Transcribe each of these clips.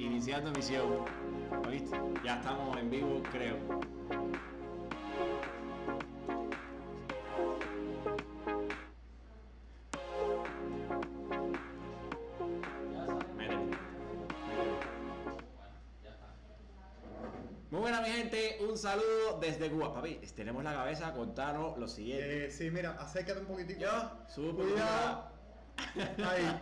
Iniciando emisión. ¿Oíste? Ya estamos en vivo, creo. Muy buena mi gente, un saludo desde Cuba. Papi, tenemos la cabeza, contanos lo siguiente. Eh, sí, mira, acércate un poquitico. Yo, subo Cuidado. Ahí.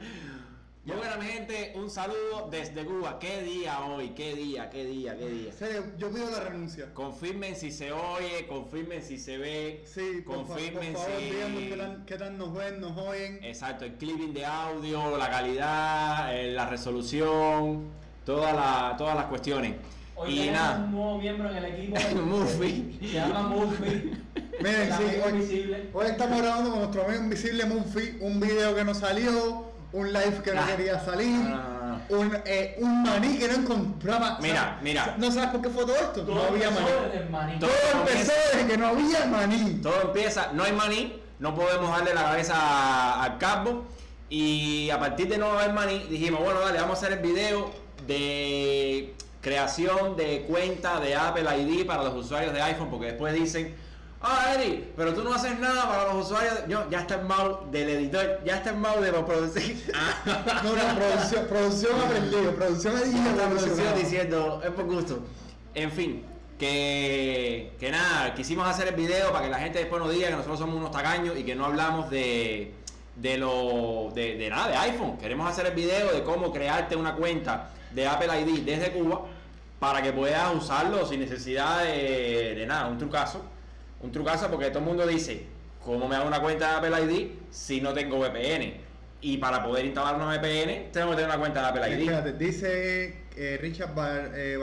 Muy buena mi gente, un saludo desde Cuba. ¿Qué día hoy? ¿Qué día? ¿Qué día? ¿Qué día? Serio, yo pido la renuncia. Confirmen si se oye, confirmen si se ve. Sí, fa- por confirmen favor, si. díganos qué tal, qué tal nos ven, nos oyen. Exacto, el clipping de audio, la calidad, eh, la resolución, toda la- todas las cuestiones. Hoy y tenemos un nada, nuevo miembro en el equipo. Murphy. Se llama Murphy. Miren, sí, hoy, hoy estamos grabando con nuestro amigo invisible Murphy un video que no salió, un live que no Ah. quería salir, no, no, no. un, eh, un maní que no encontraba. Mira, ¿sabes? mira. ¿No sabes por qué fue todo esto? Todo no había empezó maní. Todo empezó desde que no había maní. Todo empieza, no hay maní, no podemos darle la cabeza a- al calvo. Y a partir de no haber maní, dijimos, bueno, dale, vamos a hacer el video de creación de cuenta de Apple ID para los usuarios de iPhone, porque después dicen, ah, Eddie, pero tú no haces nada para los usuarios. Yo, ya está el mouse del editor, ya está el mouse de producir. No, no, producción, producción aprendido, producción aprendido. la producción diciendo, es por gusto. En fin, que, que nada, quisimos hacer el video para que la gente después nos diga que nosotros somos unos tacaños y que no hablamos de, de lo de, de nada, de iPhone. Queremos hacer el video de cómo crearte una cuenta de Apple ID desde Cuba para que puedas usarlo sin necesidad de, de nada, un trucazo. Un trucazo porque todo el mundo dice, ¿cómo me hago una cuenta de Apple ID si no tengo VPN? Y para poder instalar una VPN, tengo que tener una cuenta de Apple ID. Espérate, dice eh, Richard Bar, eh,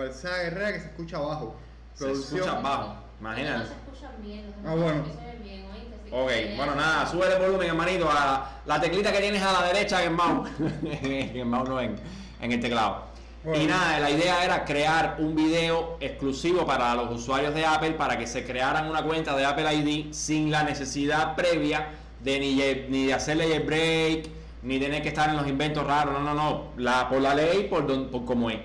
Herrera que se escucha abajo. Se escucha bajo, imagínate. No se escuchan bien, los Ah, bueno. bien, Ok, bueno nada, sube el volumen hermanito a la teclita que tienes a la derecha en el mouse. en el mouse no en, en el teclado. Bueno. Y nada, la idea era crear un video exclusivo para los usuarios de Apple para que se crearan una cuenta de Apple ID sin la necesidad previa de ni, ni de hacerle jailbreak, ni tener que estar en los inventos raros. No, no, no. La, por la ley, por, don- por como es.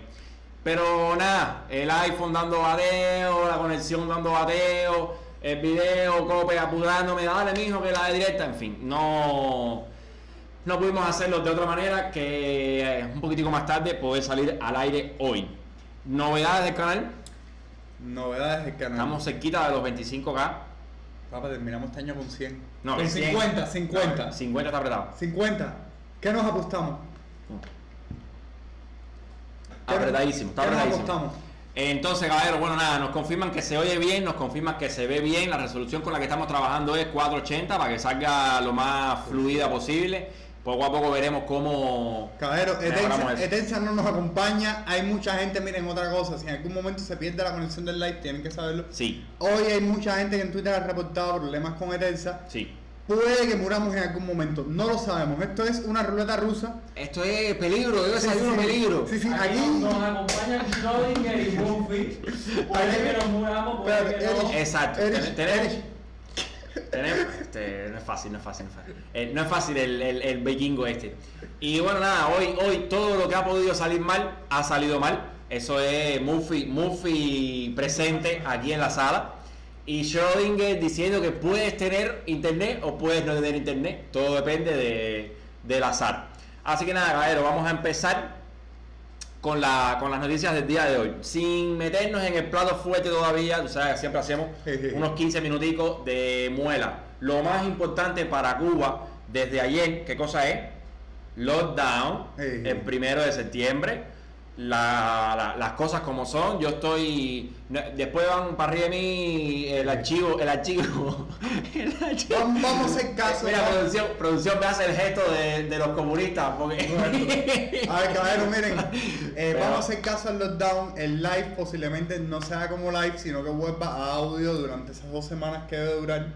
Pero nada, el iPhone dando bateo, la conexión dando bateo, el video, cope apurándome, dale mijo que la de directa, en fin, no, no pudimos hacerlo de otra manera que eh, un poquitico más tarde poder salir al aire hoy. Novedades del canal, Novedades del canal. estamos cerquita de los 25k. Papá, terminamos este año con 100. No, con 100. 50, 50. 50 está apretado. 50. ¿Qué nos apostamos? Está apretadísimo, está ¿Qué nos apretadísimo. apostamos? Entonces, caballero, bueno, nada, nos confirman que se oye bien, nos confirman que se ve bien. La resolución con la que estamos trabajando es 480 para que salga lo más fluida posible. Poco a poco veremos cómo. Caballero, Etensa, no nos acompaña. Hay mucha gente, miren, otra cosa. Si en algún momento se pierde la conexión del live, tienen que saberlo. Sí, Hoy hay mucha gente que en Twitter ha reportado problemas con Etensa. sí. Puede que muramos en algún momento. No lo sabemos. Esto es una ruleta rusa. Esto es peligro, yo desayuno Sí, sí. peligro. Sí, sí, Aquí nos acompañan Schrödinger y Murphy. Puede que nos muramos, puede Espérate, que no. Exacto, Erich. Erich. Tenemos este, no es fácil, no es fácil, no es fácil. Eh, no es fácil el, el, el vikingo este. Y bueno, nada, hoy, hoy todo lo que ha podido salir mal ha salido mal. Eso es Murphy, Murphy presente aquí en la sala. Y Schrödinger diciendo que puedes tener internet o puedes no tener internet. Todo depende de, del azar. Así que nada, caballero, vamos a empezar con, la, con las noticias del día de hoy. Sin meternos en el plato fuerte todavía, tú sabes, siempre hacemos unos 15 minuticos de muela. Lo más importante para Cuba desde ayer, ¿qué cosa es? Lockdown, el primero de septiembre. La- la- las cosas como son, yo estoy. Después van para arriba de mí el archivo, el archivo. el archivo. Vamos, vamos a hacer caso. Mira, producción, producción me hace el gesto de, de los comunistas. Porque... A ver, caballero, miren, eh, Pero- vamos a hacer caso al lockdown. El live posiblemente no sea como live, sino que vuelva a audio durante esas dos semanas que debe durar.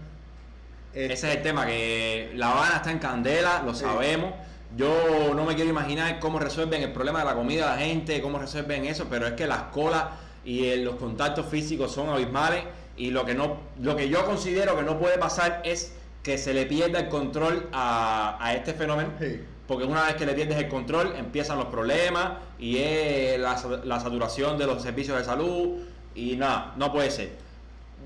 Ese es el tema, que La Habana está en candela, lo Sí. sabemos. Yo no me quiero imaginar cómo resuelven el problema de la comida de la gente, cómo resuelven eso, pero es que las colas y los contactos físicos son abismales y lo que no lo que yo considero que no puede pasar es que se le pierda el control a, a este fenómeno Sí. porque una vez que le pierdes el control empiezan los problemas y es la, la saturación de los servicios de salud y nada, no puede ser.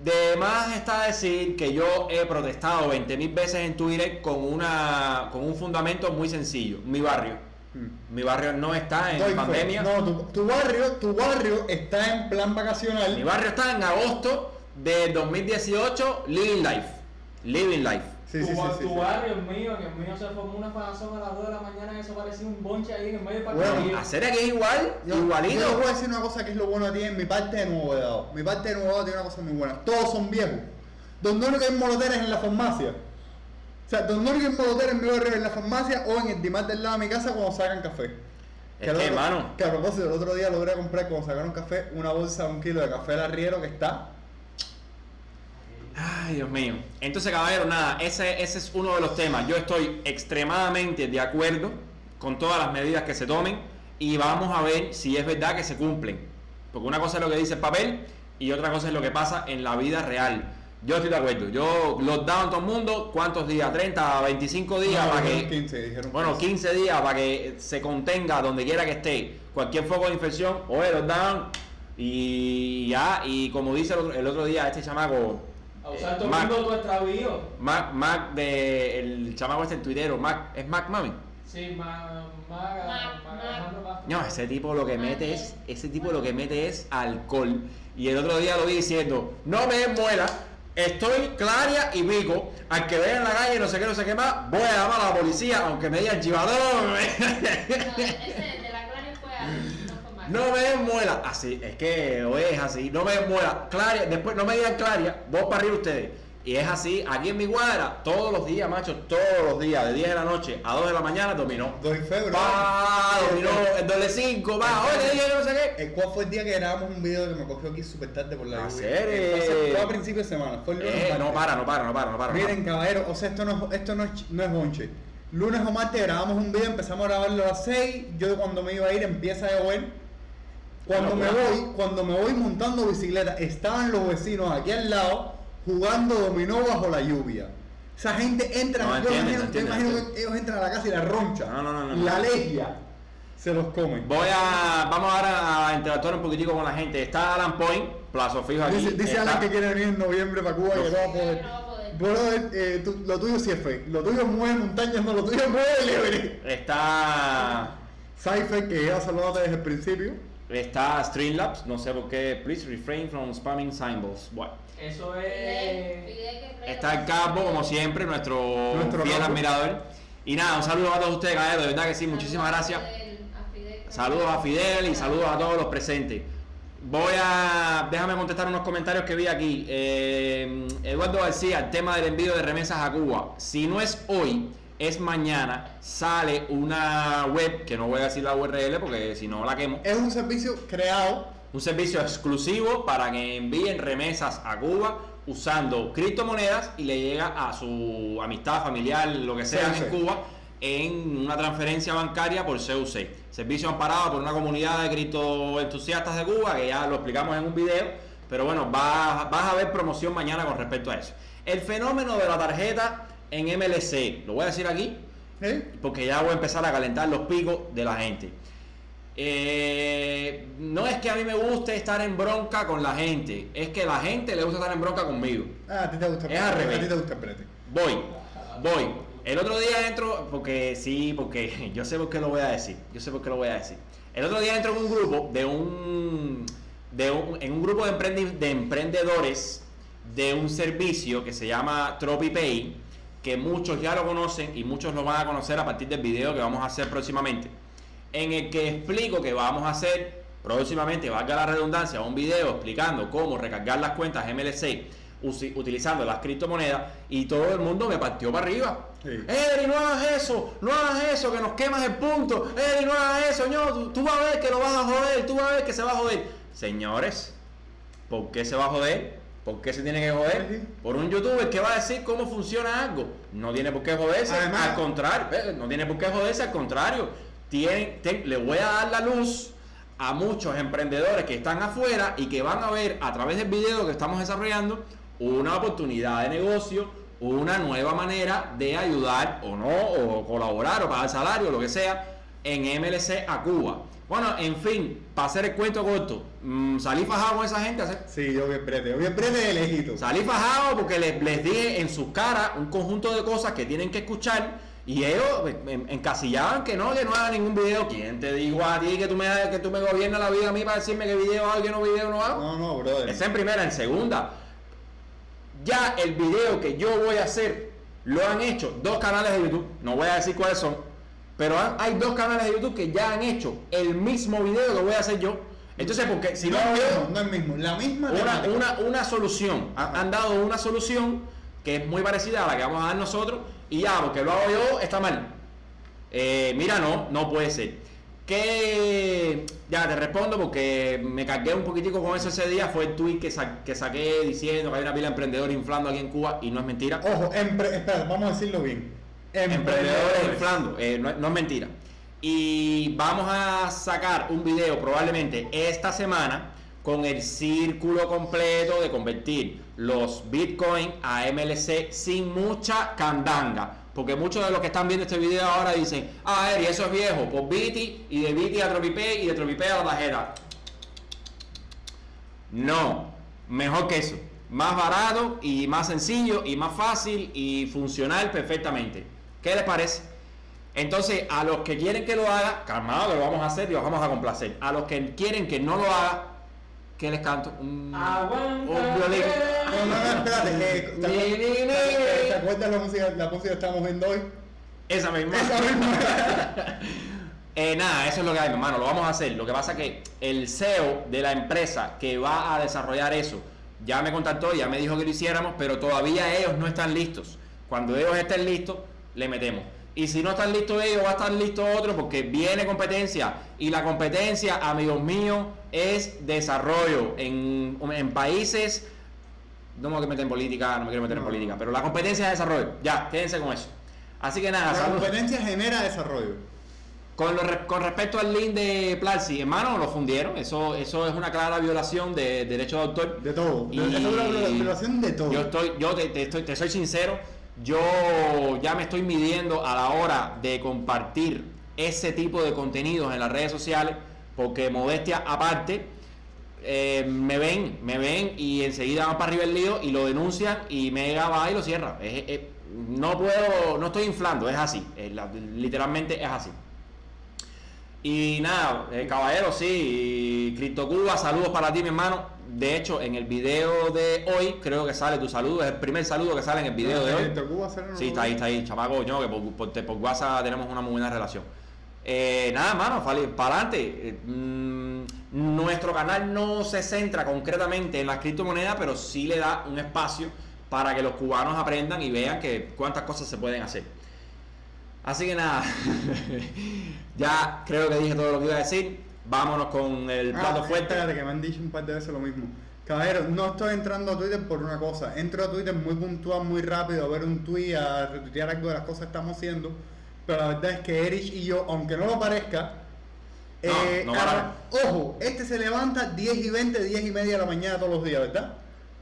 De más está decir que yo he protestado 20.000 veces en Twitter con, una, con un fundamento muy sencillo. Mi barrio. Mm. Mi barrio no está en Doy fe. pandemia. No, tu, tu barrio, tu barrio está en plan vacacional. Mi barrio está en agosto de 2018, Living Life. Living Life. Sí, tu, sí, sí, tu sí. barrio, el mío, que el mío se formó una fanazón a las 2 de la mañana y eso parecía un bonche ahí en el medio del Bueno, parque. Hacer aquí igual, Yo, yo igualito. les voy a decir una cosa que es lo bueno que tiene mi parte de Nuevo Vedado. Mi parte de Nuevo tiene una cosa muy buena. Todos son viejos. Donde único hay moloteres en la farmacia. O sea, donde único hay moloteres en mi barrio es en la farmacia o en el Dimar del lado de mi casa cuando sacan café. Es que, otro- hermano. Que a propósito, el otro día logré comprar cuando sacaron café una bolsa de un kilo de café del arriero que está. Ay, Dios mío. Entonces, caballero, nada, ese, ese es uno de los temas. Yo estoy extremadamente de acuerdo con todas las medidas que se tomen y vamos a ver si es verdad que se cumplen. Porque una cosa es lo que dice el papel y otra cosa es lo que pasa en la vida real. Yo estoy de acuerdo. Yo lockdown todo el mundo, ¿cuántos días? 30, 25 días No, para que 15, dijeron Bueno, 15 días para que se contenga donde quiera que esté cualquier foco de infección, oye, lockdown y ya, y como dice el otro, el otro día este chamaco, A usar eh, todo el Mac, mundo tu extravío. Mac, Mac de el chamaco este tuitero, Mac, ¿es Mac Mami? Sí, Mac, Mac. No, ese tipo lo que mete es, ese tipo lo que mete es alcohol. Y el otro día lo vi diciendo, no me des muela, estoy claria y pico, al que vea en la calle no sé qué, no sé qué más, voy a llamar a la policía, aunque me digan chivador. No, ese de la Claria fue a no me des muela. Así, es que o es así. No me des muela. Claria, después no me digan Claria, vos para arriba ustedes. Y es así, aquí en mi cuadra, todos los días, macho, todos los días, de 10 de la noche a 2 de la mañana, dominó. Doy fe, bro. Va, dominó el doble 5, va, oye, te dije que no sé qué. ¿Cuál fue el día que grabamos un video que me cogió aquí súper tarde por la Ah. Eh, Fue, a principios de semana, fue el lunes. Eh, no para, no para, no para, no para. Miren, caballero, o sea, esto no, es- esto no es, no es bonche. Lunes o martes grabamos un video, empezamos a grabarlo a las 6. Yo cuando me iba a ir empieza a llover. Cuando me voy, cuando me voy montando bicicleta, estaban los vecinos aquí al lado jugando dominó bajo la lluvia. Esa gente entra, No, yo imagino, yo que ellos entran a la casa y la roncha, No, no, no, no, no. la legia, se los comen. Voy a, vamos ahora a interactuar un poquitico con la gente. Está Alan Point, plazo fijo aquí. Dice, dice Alan que quiere venir en noviembre para Cuba y que no va a poder. No va a poder. Brother, eh, tú- lo tuyo sí es fake. Lo tuyo mueve montañas, no, lo tuyo mueve Everest. Está Cypher, que ya saludado desde el principio. Está Streamlabs, no sé por qué. Please refrain from spamming symbols. Bueno. Eso es. Está el Capo, como siempre, nuestro, Nuestro fiel admirador. Y nada, un saludo a todos ustedes, caballero. De verdad que sí, muchísimas a gracias. Fidel, a Fidel. Saludos a Fidel y saludos a todos los presentes. Voy a. Déjame contestar unos comentarios que vi aquí. Eh, Eduardo García, el tema del envío de remesas a Cuba. Si no es hoy, es mañana. Sale una web, que no voy a decir la URL porque si no la quemo. Es un servicio creado. Un servicio exclusivo para que envíen remesas a Cuba usando criptomonedas y le llega a su amistad familiar, lo que sea en Cuba, en una transferencia bancaria por CUC. Servicio amparado por una comunidad de criptoentusiastas de Cuba, que ya lo explicamos en un video, pero bueno, vas, vas a ver promoción mañana con respecto a eso. El fenómeno de la tarjeta en MLC, lo voy a decir aquí, ¿eh? porque ya voy a empezar a calentar los picos de la gente. Eh, no es que a mí me guste estar en bronca con la gente, es que la gente le gusta estar en bronca conmigo. Ah, a ti te gusta Es al brete, revés. A ti te gusta. Voy, voy. El otro día entro, porque sí, porque yo sé por qué lo voy a decir. Yo sé por qué lo voy a decir. El otro día entro en un grupo de un, de un- en un grupo de, emprendi- de emprendedores de un servicio que se llama TropiPay, que muchos ya lo conocen y muchos lo van a conocer a partir del video que vamos a hacer próximamente. En el que explico que vamos a hacer próximamente, valga la redundancia, un video explicando cómo recargar las cuentas MLC usi- utilizando las criptomonedas y todo el mundo me partió para arriba. Sí. Eri, no hagas eso, no hagas eso, que nos quemas el punto. Eri, no hagas eso, no, tú, tú vas a ver que lo vas a joder, tú vas a ver que se va a joder. Señores, ¿por qué se va a joder? ¿Por qué se tiene que joder? Sí. Por un youtuber que va a decir cómo funciona algo. No tiene por qué joderse, Además- al contrario, no tiene por qué joderse, al contrario. Ten- le voy a dar la luz a muchos emprendedores que están afuera y que van a ver a través del video que estamos desarrollando una oportunidad de negocio, una nueva manera de ayudar o no, o colaborar o pagar salario, lo que sea, en MLC a Cuba. Bueno, en fin, para hacer el cuento corto, mm, salí fajado con esa gente, hacer- Sí, yo vi el brete, yo vi el brete de lejito. Salí fajado porque les, les dije en sus caras un conjunto de cosas que tienen que escuchar y ellos en- encasillaban que no, que no haga ningún video. ¿Quién te dijo a ti que tú me, que tú me gobiernas la vida a mí para decirme que video hago y que no video no hago? No, no, brother. Esa en primera, en segunda. Ya el video que yo voy a hacer lo han hecho dos canales de YouTube. No voy a decir cuáles son. Pero hay dos canales de YouTube que ya han hecho el mismo video que voy a hacer yo. Entonces, porque si no, no, yo- no, no es mismo. La misma una, una, una solución. Ajá. Han dado una solución que es muy parecida a la que vamos a dar nosotros. Y ya, porque lo hago yo, está mal. Eh, mira, no, no puede ser. Que ya te respondo porque me cargué un poquitico con eso ese día. Fue el tweet que, sa- que saqué diciendo que hay una pila de emprendedores inflando aquí en Cuba y no es mentira. Ojo, espera, vamos a decirlo bien. Emprendedores inflando, eh, no, es mentira. Y vamos a sacar un video probablemente esta semana con el círculo completo de convertir los Bitcoin a MLC sin mucha candanga. Porque muchos de los que están viendo este video ahora dicen, ah, Eri, eso es viejo, pues Biti y de Biti a Tropipay y de Tropipay a la tarjeta. No, mejor que eso. Más barato y más sencillo y más fácil y funcional perfectamente. ¿Qué les parece? Entonces, a los que quieren que lo haga, calmado, lo vamos a hacer y los vamos a complacer. A los que quieren que no lo haga, ¿qué les canto? Un, Aguanta. un violín. No, no, no, espérate. eh, ¿te, acuerdas- te- acuerdas la música, la música que estamos viendo hoy? Esa misma. Esa misma. Eh, nada, eso es lo que hay, mi hermano, lo vamos a hacer. Lo que pasa es que el CEO de la empresa que va a desarrollar eso ya me contactó, ya me dijo que lo hiciéramos, pero todavía ellos no están listos. Cuando ellos estén listos, le metemos. Y si no están listos ellos, va a estar listo otro porque viene competencia. Y la competencia, amigos míos, es desarrollo en, en países. No me a meter en política, no me quiero meter en política, pero la competencia es desarrollo. Ya, quédense con eso. Así que nada, La saludos. competencia genera desarrollo. Con, lo con respecto al link de Platzi, hermano, lo fundieron. Eso, eso es una clara violación de derecho de autor. De todo. De- Y- Esa es una violación de todo. Yo estoy, yo te, te estoy, te soy sincero, yo ya me estoy midiendo a la hora de compartir ese tipo de contenidos en las redes sociales, porque modestia aparte, eh, me ven, me ven y enseguida van para arriba el lío y lo denuncian y Mega va y lo cierra. Es- no puedo, no estoy inflando, es así, literalmente es así. Y nada, eh, caballero, sí, Cristo Cuba, saludos para ti, mi hermano. De hecho, en el video de hoy, creo que sale tu saludo, es el primer saludo que sale en el video de hoy. ¿Te ocupa hacer una- Sí, está ahí, está ahí, chamaco, yo, que por, por, por WhatsApp tenemos una muy buena relación. Eh, nada, mano, para adelante. nuestro canal no se centra concretamente en las criptomonedas, pero sí le da un espacio para que los cubanos aprendan y vean que cuántas cosas se pueden hacer. Así que nada, ya creo que dije todo lo que iba a decir. Vámonos con el Ah, plato fuerte. Espérate, que me han dicho un par de veces lo mismo. Caballero, no estoy entrando a Twitter por una cosa. Entro a Twitter muy puntual, muy rápido, a ver un tweet, a retuitear algo de las cosas que estamos haciendo. Pero la verdad es que Erich y yo, aunque no lo parezca, No, eh, no ojo, este se levanta 10 y 20, 10 y media de la mañana todos los días, ¿verdad?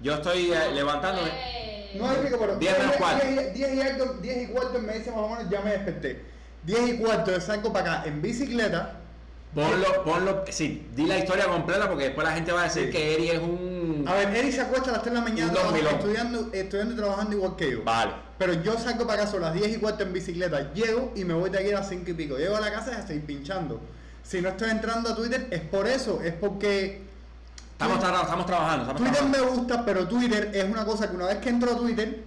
Yo estoy eh, levantándome. No hay pico, pero 10 menos cuarto. 10, 10 y algo, 10 y cuarto me dice más o menos, ya me desperté. 10 y cuarto salgo para acá en bicicleta. Ponlo, ponlo, sí, di la historia completa porque después la gente va a decir Sí. que Eri es un. A ver, Eric se acuesta a las 3 de la mañana estudiando, estudiando y trabajando igual que yo. Vale. Pero yo salgo para acá a las 10 y cuarto en bicicleta, llego y me voy de aquí a las 5 y pico. Llego a la casa y estoy pinchando. Si no estoy entrando a Twitter es por eso, es porque Estamos, tra- estamos trabajando, estamos Twitter trabajando. me gusta, pero Twitter es una cosa que una vez que entro a Twitter,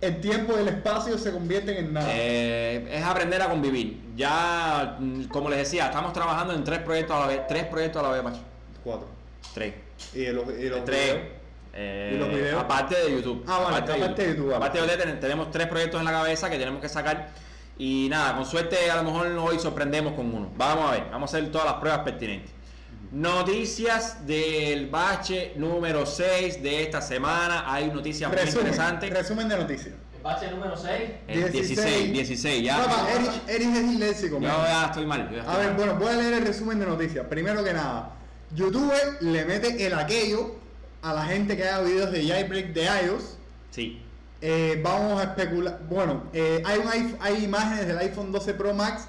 el tiempo y el espacio se convierten en nada. Eh, es aprender a convivir. Ya, mm, como les decía, estamos trabajando en tres proyectos a la vez. Tres proyectos a la vez, macho. Cuatro. Tres. Y los, y los Tres. videos. Eh, ¿Y los videos? Aparte de YouTube. Ah, vale, aparte de YouTube. Aparte de YouTube, ten- tenemos tres proyectos en la cabeza que tenemos que sacar. Y nada, con suerte a lo mejor hoy sorprendemos con uno. Vamos a ver, vamos a hacer todas las pruebas pertinentes. Noticias del bache número 6 de esta semana. Hay noticias muy interesantes. resumen de noticias. El bache número 6. El 16, 16, ya. Papá, es disléxico. Yo ya estoy mal. yo ya estoy A ver, mal. bueno, voy a leer el resumen de noticias. Primero que nada, YouTube le mete el aquello a la gente que haga videos de jailbreak de iOS. Sí. Eh, vamos a especular. Bueno, eh, hay, un hay imágenes del iPhone 12 Pro Max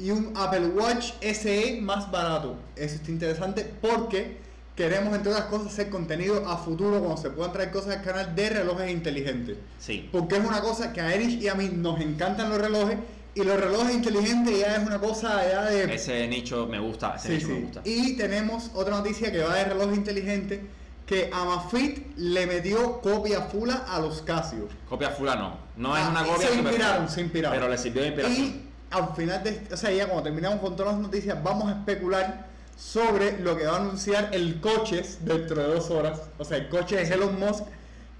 y un Apple Watch SE más barato. Eso está interesante porque queremos, entre otras cosas, hacer contenido a futuro cuando se puedan traer cosas al canal de relojes inteligentes. Sí. Porque es una cosa que a Erich y a mí nos encantan los relojes y los relojes inteligentes ya es una cosa ya de... Ese nicho me gusta, ese Sí, nicho me sí. gusta. Y tenemos otra noticia que va de reloj inteligente que Amazfit le metió copia fula a los Casio. Copia fula no. No es Ah, una copia Se inspiraron, se inspiraron. Pero le sirvió de inspiración. Y al final de, o sea, ya cuando terminamos con todas las noticias, vamos a especular sobre lo que va a anunciar el coches dentro de dos horas. O sea, el coche de Elon Musk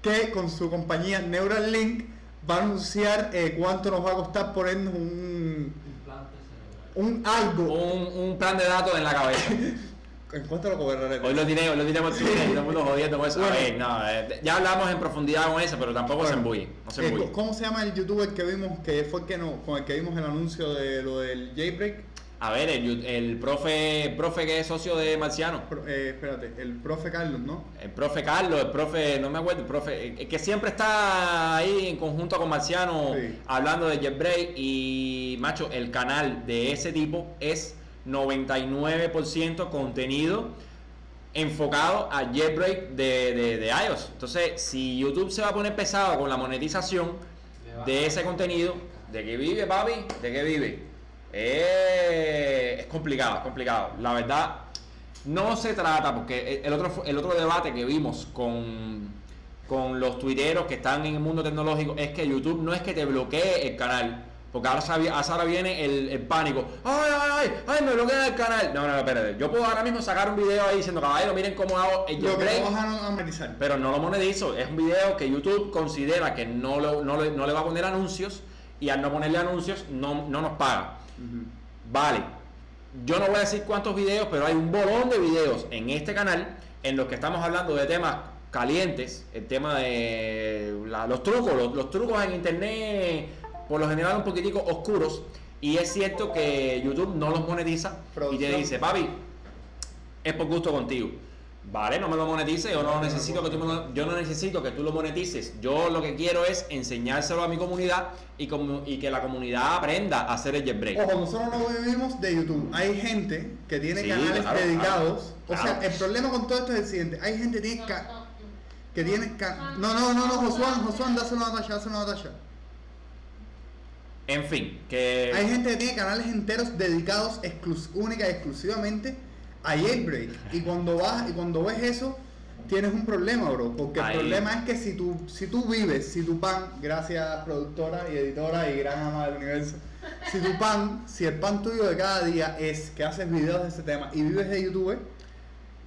que con su compañía Neuralink va a anunciar eh, cuánto nos va a costar ponernos un, un algo. Un, un plan de datos en la cabeza. ¿En cuánto lo cobraré? Hoy lo diré, hoy lo diré por Twitter y el mundo jodiendo con eso. Bueno. A ver, no, eh, ya hablamos en profundidad con eso, pero tampoco se embulle. No se eh, embulle. ¿Cómo se llama el youtuber que vimos que fue el que no, con el que vimos el anuncio de lo del jailbreak? A ver, el, profe, profe que es socio de Marciano. Pro- eh, espérate, el profe Carlos, ¿no? El profe Carlos, el profe, no me acuerdo, el profe, el que siempre está ahí en conjunto con Marciano Sí. hablando de JetBrain y macho, el canal de ese tipo es 99% contenido enfocado a JetBrain de, de, de iOS. Entonces, si YouTube se va a poner pesado con la monetización de ese contenido, ¿de qué vive, papi? ¿De qué vive? Eh, es complicado, es complicado. La verdad, no se trata, porque el otro, el otro debate que vimos con, con los tuiteros que están en el mundo tecnológico es que YouTube no es que te bloquee el canal. Porque ahora, ahora viene el, el pánico. ¡Ay, ay, ay! ¡Ay, me bloquean el canal! No, no, no, espérate. Yo puedo ahora mismo sacar un video ahí diciendo, caballero, miren cómo hago el Lo que jailbreak", no vas a monetizar. pero no lo monetizo. Es un video que YouTube considera que no, lo- no, le, no le va a poner anuncios y al no ponerle anuncios no, no nos paga. Vale, yo no voy a decir cuántos videos, pero hay un bolón de videos en este canal en los que estamos hablando de temas calientes, el tema de la- los trucos, los, los trucos en internet, por lo general un poquitico oscuros, y es cierto que YouTube no los monetiza y te dice, papi, es por gusto contigo. Vale, no me lo monetices, yo no necesito que tú me lo- yo no necesito que tú lo monetices. Yo lo que quiero es enseñárselo a mi comunidad y, como, y que la comunidad aprenda a hacer el jailbreak. Ojo, nosotros no vivimos de YouTube. Hay gente que tiene Sí, canales claro, dedicados. claro, O sea, el problema con todo esto es el siguiente. Hay gente que tiene, que tiene ca- No, no, no, no, Josuán, Josuán, dáselo a Natasha, dáselo a Natasha. En fin, que Hay gente que tiene canales enteros dedicados única y exclusivamente a jailbreak. Y cuando vas y cuando ves eso, tienes un problema, bro. Porque Ahí. el problema es que si tú, si tú vives, si tu pan, gracias productora y editora y gran ama del universo, si tu pan, si el pan tuyo de cada día es que haces videos de ese tema y vives de YouTube,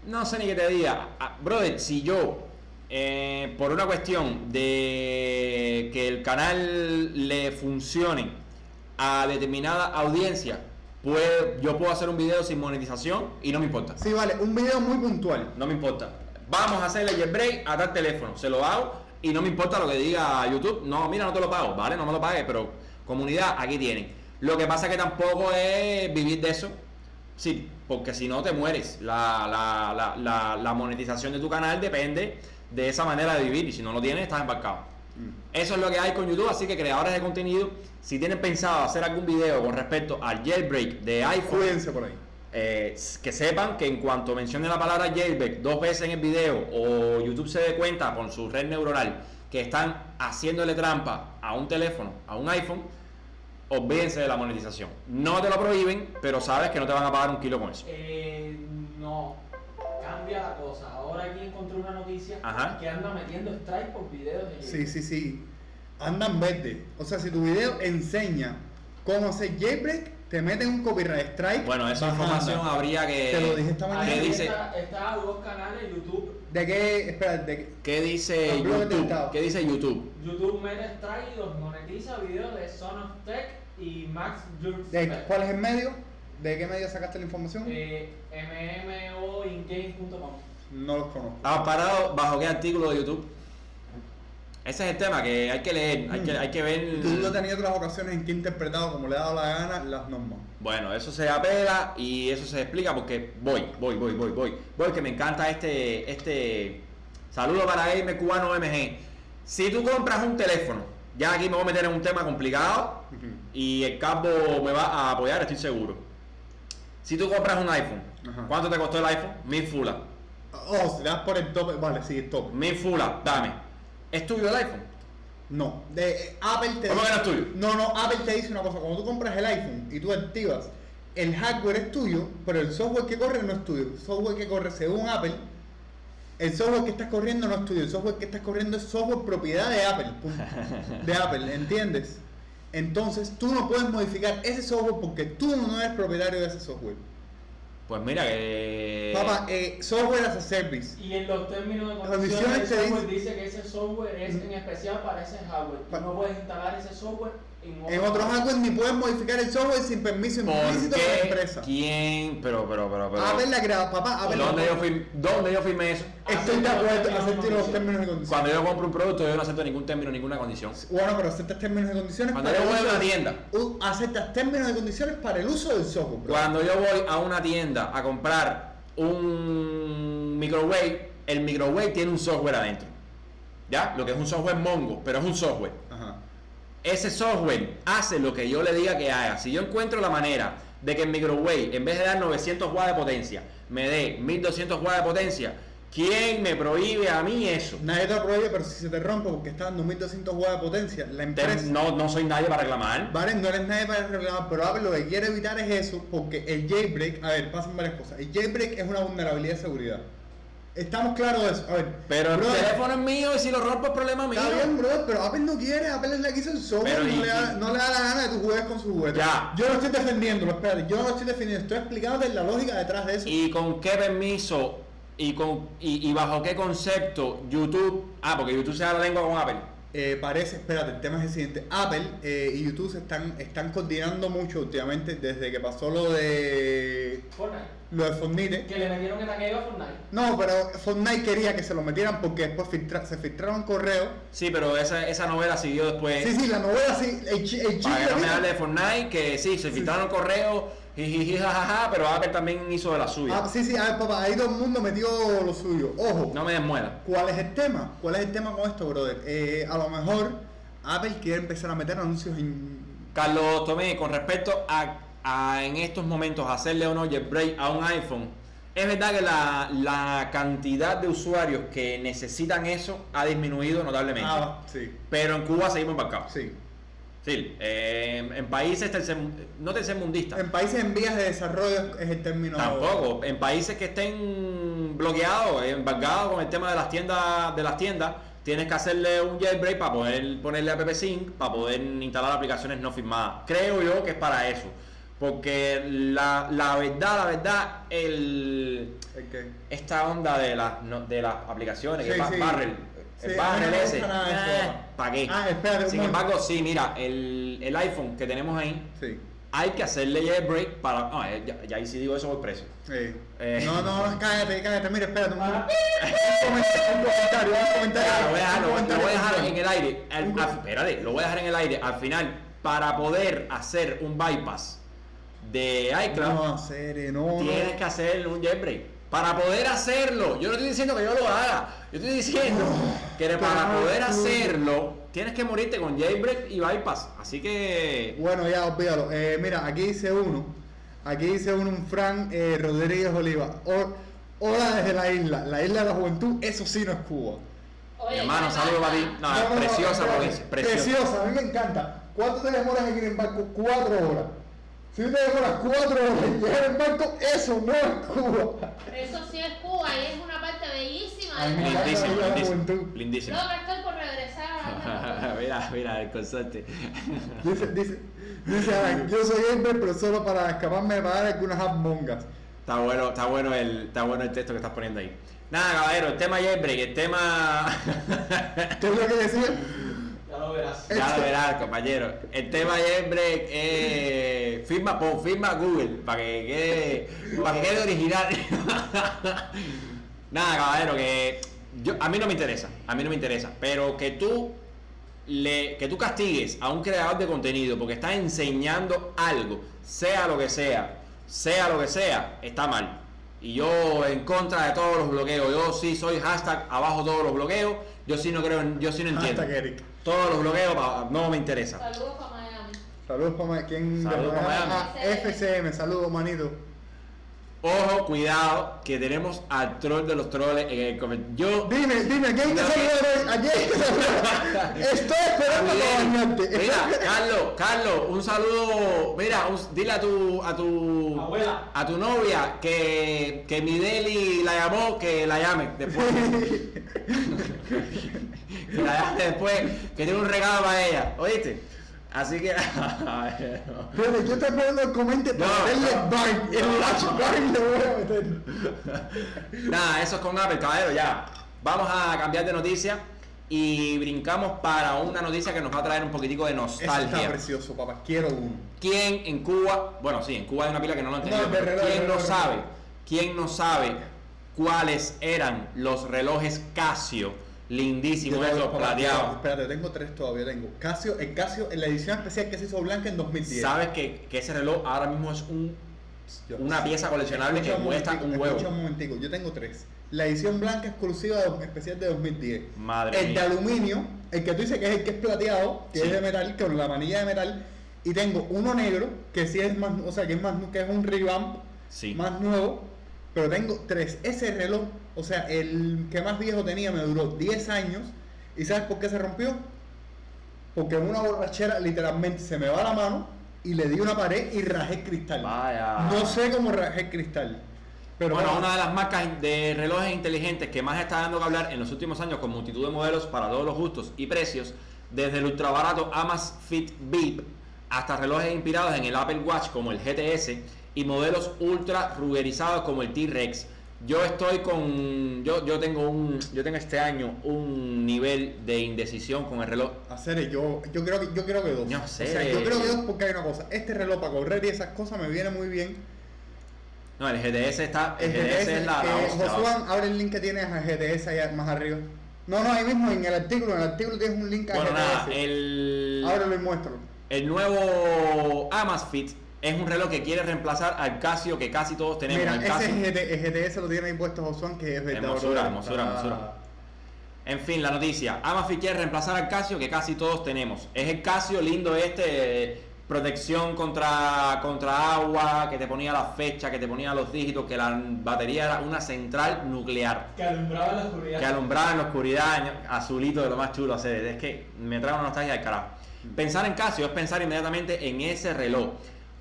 no sé ni qué te diga. Ah, brother, si yo, eh, por una cuestión de que el canal le funcione a determinada audiencia, pues yo puedo hacer un video sin monetización y no me importa. sí, vale, un video muy puntual. No me importa. Vamos a hacerle jailbreak a tal teléfono. Se lo hago y no me importa lo que diga YouTube. No, mira, no te lo pago. Vale, no me lo pagues, pero comunidad, aquí tienen. Lo que pasa que tampoco es vivir de eso. Sí, porque si no te mueres. La, la, la, la, la monetización de tu canal depende de esa manera de vivir. Y si no lo tienes, estás embarcado. Eso es lo que hay con YouTube, así que creadores de contenido, si tienen pensado hacer algún video con respecto al jailbreak de iPhone, Cuídense por ahí. eh, que sepan que en cuanto mencione la palabra jailbreak dos veces en el video o YouTube se dé cuenta con su red neuronal que están haciéndole trampa a un teléfono, a un iPhone, olvídense de la monetización. No te lo prohíben, pero sabes que no te van a pagar un kilo con eso. Eh, no, cambia la cosa. Ahora aquí encontré una noticia Ajá. que anda metiendo strike por videos de Sí, sí, sí. Andan verde. O sea, si tu video enseña cómo hacer jailbreak, te meten un copyright strike. Bueno, esa información habría que... Te lo dije esta mañana. ¿Qué dice? está, está dos canales, YouTube. ¿De qué? Espera, ¿de qué? ¿Qué dice YouTube? ¿Qué dice YouTube? YouTube mete strike y los monetiza videos de Son of Tech y Max Jurgens. ¿Cuál es el medio? ¿De qué medio sacaste la información? Eh, mmoingame.com. No los conozco. ¿Has parado bajo qué artículo de YouTube? Ese es el tema que hay que leer, hay que, hay que ver... Tú lo tenías otras ocasiones en que he interpretado como le he dado la gana las normas. Bueno, eso se apela y eso se explica porque voy, voy, voy, voy, voy. Voy, que me encanta este, este... Saludo para Gamer Cubano MG. Si tú compras un teléfono, ya aquí me voy a meter en un tema complicado y el campo me va a apoyar, estoy seguro. Si tú compras un iPhone, Ajá. ¿cuánto te costó el iPhone? Mil fulas. Oh, si das por el tope, vale, sí, el tope. Mil fulas, dame. ¿Es tuyo el iPhone? No, de Apple te ¿Cómo que no es tuyo? No, no, Apple te dice una cosa, cuando tú compras el iPhone y tú activas, el hardware es tuyo, pero el software que corre no es tuyo. El software que corre según Apple, el software que estás corriendo no es tuyo, el software que estás corriendo es software propiedad de Apple, de Apple, ¿entiendes? Entonces tú no puedes modificar ese software porque tú no eres propietario de ese software. Pues mira que... Papá, eh, software as a service. Y en los términos de Condiciones el software dice- dice que ese software es en especial para ese hardware. Pa- Tú no puedes instalar ese software en otro, En otros hardware ni puedes modificar el software sin permiso ¿Por implícito de la empresa. ¿Quién? Pero, pero, pero, pero... Apple la crea, papá, Apple la ¿Dónde yo, firmé, ¿Dónde yo firmé eso? Estoy de acuerdo, acepto los términos y condiciones. Cuando yo compro un producto yo no acepto ningún término, ninguna condición. Bueno, pero aceptas términos y condiciones Cuando para yo voy a una tienda. Aceptas términos y condiciones para el uso del software. bro. Cuando yo voy a una tienda a comprar un microwave, el microwave tiene un software adentro. ¿Ya? Lo que es un software Mongo, pero es un software. Ajá. Ese software hace lo que yo le diga que haga. Si yo encuentro la manera de que el microwave, en vez de dar 900 watts de potencia, me dé 1200 watts de potencia, ¿quién me prohíbe a mí eso? Nadie te lo prohíbe, pero si se te rompe porque está dando 1200 watts de potencia, la Te- empresa. No, no soy nadie para reclamar. Vale, no eres nadie para reclamar, pero Apple lo que quiere evitar es eso, porque el jailbreak, a ver, pasan varias cosas. El jailbreak es una vulnerabilidad de seguridad. Estamos claros de eso. A ver, Pero el teléfono es mío y si lo rompo es problema mío. Está bien, bro, pero Apple no quiere, Apple es la que hizo el software, no, y- le da, no le da la gana de que tú juegues con su juguete. Ya. Yo no estoy defendiéndolo, espérate, yo no lo estoy defendiendo, estoy explicándote la lógica detrás de eso. ¿Y con qué permiso y, con, y, y bajo qué concepto YouTube? Ah, porque YouTube se da la lengua con Apple. Eh, parece, espérate, el tema es el siguiente. Apple eh, y YouTube se están, están coordinando mucho últimamente desde que pasó lo de Fortnite. lo de Fortnite. Que le metieron el taqueo a Fortnite. No, pero Fortnite quería que se lo metieran porque después filtra- se filtraron correos. Sí, pero esa, esa novela siguió después. Sí, sí, la novela sí, el, el Para que no me hable de Fortnite, que sí, se filtraron correos, jijiji, jajaja, pero Apple también hizo de la suya. Ah, sí, sí, a ver, papá, ahí todo el mundo metió lo suyo. Ojo, No me desmuela. ¿Cuál es el tema? ¿Cuál es el tema con esto, brother? Eh, a lo mejor Apple quiere empezar a meter anuncios en... Carlos Tomé, con respecto a, a en estos momentos hacerle o no jailbreak a un iPhone, es verdad que la, la cantidad de usuarios que necesitan eso ha disminuido notablemente. Ah, sí, Pero en Cuba seguimos embarcados. sí. Sí, eh, en, países tercer, no tercermundistas. En países en vías de desarrollo es el término... Tampoco. En países que estén bloqueados, embargados con el tema de las tiendas, de las tiendas, tienes que hacerle un jailbreak para poder ponerle app sync, para poder instalar aplicaciones no firmadas. Creo yo que es para eso. Porque la, la verdad, la verdad, el, esta onda de las no- de las aplicaciones, que es sí. Barrel, Sí, el a mí no Barrel me ese, gusta nada de eso. ¿para qué? Ah, espérate Sin momento. embargo, sí, mira, el, el iPhone que tenemos ahí, Sí. hay que hacerle jailbreak para. No, eh, ya, ya ahí sí digo eso por precio. sí. Eh. No, no, cállate, cállate, mira, espérate un, Ah. un comentario, un comentario, un comentario. Ya, lo voy a dejar, un lo, voy a dejar en el aire. Al- espérate, lo voy a dejar en el aire. Al final, para poder hacer un bypass de iCloud, No, serio, no, tienes no. que hacer un jailbreak. Para poder hacerlo, yo no estoy diciendo que yo lo haga. Yo estoy diciendo que para poder hacerlo, tienes que morirte con jailbreak y bypass. Así que. Bueno, ya, olvídalo. Eh, mira, aquí dice uno. Aquí dice uno, un Fran eh, Rodríguez Oliva. O- Hola desde la isla. La isla de la juventud, eso sí no es Cuba. Oye, Mi hermano, ¿qué saludos para ti. No, No, no, no, preciosa provincia. Preciosa. Preciosa, a mí me encanta. ¿Cuánto te demoras en ir en barco? Cuatro horas. Si te llegar en barco, eso no es Cuba. Eso sí es Cuba y es una parte bellísima Ay, de Cuba. Lindísimo, la lindísimo. Lindísimo. Loca, estoy por regresar a mira, mira, el consorte. Dice, dice, dice, Alan, yo soy gamer, pero solo para escaparme de pagar algunas mongas. Está bueno, está bueno el, está bueno el texto que estás poniendo ahí. Nada, caballero, el tema jailbreak, el tema. ¿Qué es lo que decía? Verás. ya lo verás, compañero. El tema jailbreak es. Firma, pon, firma Google, para que quede. Para que quede original. Nada, caballero, que. Yo, a mí no me interesa, a mí no me interesa. Pero que tú. Le, que tú castigues a un creador de contenido porque está enseñando algo, sea lo que sea, sea lo que sea, está mal. Y yo en contra de todos los bloqueos. Yo sí soy hashtag abajo todos los bloqueos. Yo sí no creo, yo sí no entiendo. Hashtag Eric. Todos los bloqueos pa- no me interesa. Saludos para Miami. Saludos para ¿Quién? Saludos pa' Miami. Ah, FCM, saludos, manito. Ojo, cuidado, que tenemos al troll de los troles en el comentario. Yo Dime, dime, ¿quién te saludó hoy? ¿A quién te? Estoy esperando para bañarte. Mira, Carlos, Carlos, un saludo. Mira, un- dile a tu a tu Abuela. a tu novia que que mi Deli la llamó, que la llame después. que la llame después, que tiene un regalo para ella, ¿oíste? Así que Espérate, yo esperando el comente para No, meterle no. Barn. El Watch Barn le voy a meter. Nada, eso es con Apple, caballero, ya. Vamos a cambiar de noticia y brincamos para una noticia que nos va a traer un poquitico de Eso está nostalgia. precioso, papá. Quiero uno. ¿Quién en Cuba, bueno, sí, en Cuba hay una pila que no lo entendió, No, pero reloj, ¿quién no reloj, sabe? ¿Quién no sabe cuáles eran los relojes Casio? Lindísimos, Yo papá, plateados. Espérate, tengo tres todavía. Tengo Casio, el Casio en la edición especial que se hizo blanca en 2010. ¿Sabes que, que ese reloj ahora mismo es un, Yo- una pieza coleccionable que Escucha cuesta un huevo? Escucha un momentico, yo tengo tres. La edición blanca exclusiva de- especial de 2010. Madre el de aluminio, el que tú dices que es el que es plateado, que Sí. es de metal, con la manilla de metal. Y tengo uno negro, que sí es más, o sea, que es más, que es un revamp Sí. más nuevo. Pero tengo tres. Ese reloj, o sea, el que más viejo tenía me duró 10 años. ¿Y sabes por qué se rompió? Porque en una borrachera literalmente se me va la mano y le di una pared y rajé el cristal. Vaya. No sé cómo rajé el cristal. Pero bueno, bueno, una de las marcas de relojes inteligentes que más está dando que hablar en los últimos años con multitud de modelos para todos los gustos y precios, desde el ultra barato Amazfit Beep hasta relojes inspirados en el Apple Watch como el GTS y modelos ultra rugerizados como el T-Rex. Yo estoy con yo yo tengo un yo tengo este año un nivel de indecisión con el reloj. hacer yo, yo creo que yo creo que dos. No O sé. sea, yo creo que dos porque hay una cosa. Este reloj para correr y esas cosas me viene muy bien. No, el GTS está el El GTS, GTS, es la, eh. Josuan, abre el link que tienes a GTS allá más arriba. No, no, ahí mismo en el artículo, en el artículo tienes un link a Bueno, GTS. nada, el Ábrelo y muéstralo. El nuevo Amazfit es un reloj que quiere reemplazar al Casio que casi todos tenemos. Mira, el ese Casio. es GT, el GTS lo tiene ahí puesto Josuan, que es verdad. Hermosura, hermosura, hermosura. En fin, la noticia. Amazfit quiere reemplazar al Casio que casi todos tenemos. Es el Casio lindo este, eh, protección contra, contra agua, que te ponía la fecha, que te ponía los dígitos, que la batería era una central nuclear. Que alumbraba la oscuridad. que alumbraba en la oscuridad, azulito de lo más chulo hacer. Es que me trae una nostalgia del carajo. Pensar en Casio es pensar inmediatamente en ese reloj.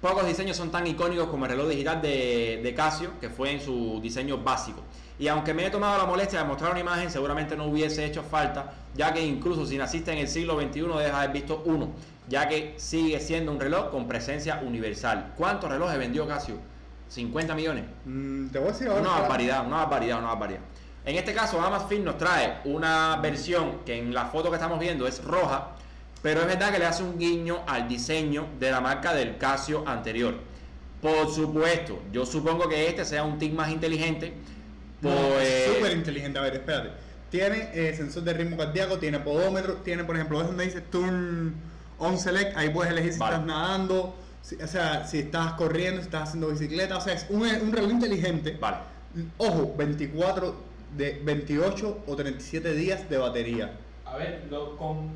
Pocos diseños son tan icónicos como el reloj digital de, de Casio, que fue en su diseño básico. Y aunque me he tomado la molestia de mostrar una imagen, seguramente no hubiese hecho falta, ya que incluso si naciste en el siglo XXI debes haber visto uno, ya que sigue siendo un reloj con presencia universal. ¿Cuántos relojes vendió Casio? ¿50 millones? Mm, te voy a decir ahora. Una que- barbaridad, una barbaridad, una barbaridad. En este caso, Amazfit nos trae una versión que en la foto que estamos viendo es roja, pero es verdad que le hace un guiño al diseño de la marca del Casio anterior. Por supuesto, yo supongo que este sea un tic más inteligente. No, Pues, es súper inteligente. A ver, espérate. Tiene eh, sensor de ritmo cardíaco, tiene podómetro, tiene, por ejemplo, es donde dice Turn On Select, ahí puedes elegir si Vale. estás nadando, si- o sea, si estás corriendo, si estás haciendo bicicleta, o sea, es un, un reloj inteligente. Vale. Ojo, 24, de 28 o 37 días de batería. A ver, lo, con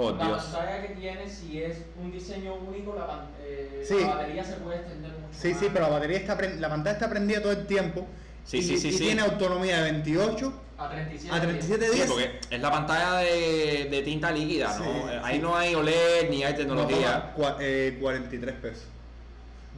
Por la Dios. pantalla que tiene, si es un diseño único, la, eh, Sí. la batería se puede extender mucho Sí, más. sí, pero la batería está la pantalla está prendida todo el tiempo. Sí, y, sí, sí, y sí. tiene autonomía de 28 A 37. a 37 Sí, días. porque es la pantalla de, de tinta líquida, ¿no? Sí, Eh, Ahí sí. no hay OLED ni hay tecnología. No, cua- eh, 43 pesos.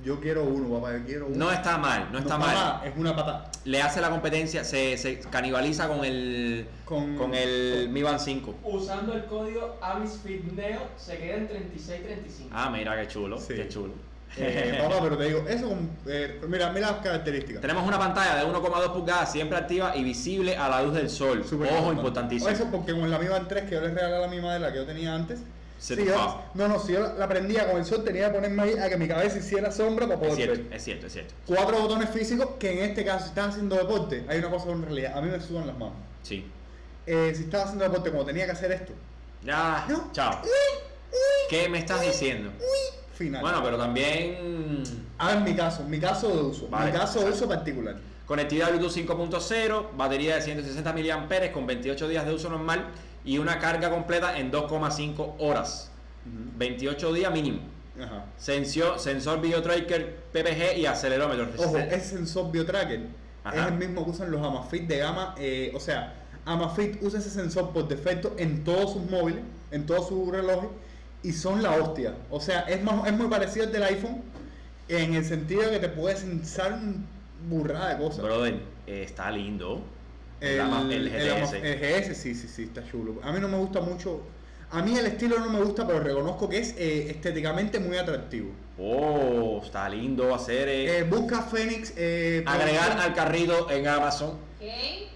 Yo quiero uno, papá, yo quiero uno. No está mal, no está mal. papá, es una pata. le hace la competencia, se, se canibaliza con el Con- con, el con- Mi Band 5. Usando el código AmisFitNeo se queda en 36.35. Ah, mira qué chulo, Sí. qué chulo. Eh, papá, pero te digo, eso, con- eh, mira, mira las características. Tenemos una pantalla de 1,2 pulgadas siempre activa y visible a la luz del sol. Ojo, importante. importantísimo. Eso porque con la Mi Band 3 que yo les regalé a la mi madre, la que yo tenía antes. Yo- va. no, no, si yo la- prendía con el sol, tenía que ponerme ahí a que mi cabeza hiciera sombra para Es poder cierto, ver. es cierto, es cierto. Cuatro botones físicos que en este caso, si estás haciendo deporte, hay una cosa en realidad, a mí me sudan las manos. Sí. Eh, si estaba haciendo deporte, como tenía que hacer esto, Ya, No. chao. ¿Qué me estás diciendo? final. Bueno, pero también A ver, mi caso, mi caso de uso, Vale, mi caso de uso particular. Conectividad Bluetooth 5.0, batería de 160 mAh con 28 días de uso normal y una carga completa en 2,5 horas. 28 días mínimo. Ajá. Sensor, sensor video tracker PPG y acelerómetro. Ojo, ese sensor BioTracker Ajá. es el mismo que usan los Amazfit de gama. eh, o sea, Amazfit usa ese sensor por defecto en todos sus móviles, en todos sus relojes, y son la hostia. O sea, es, más, es muy parecido al del iPhone en el sentido de que te puede sensar un burrada de cosas. Brother, eh, está lindo. El, el GTS. el GS, sí, sí, sí, está chulo. A mí no me gusta mucho. A mí el estilo no me gusta, pero reconozco que es eh, estéticamente muy atractivo. Oh, está lindo hacer. eh, Eh, busca Phoenix. eh, agregar al carrito en Amazon. ¿Qué?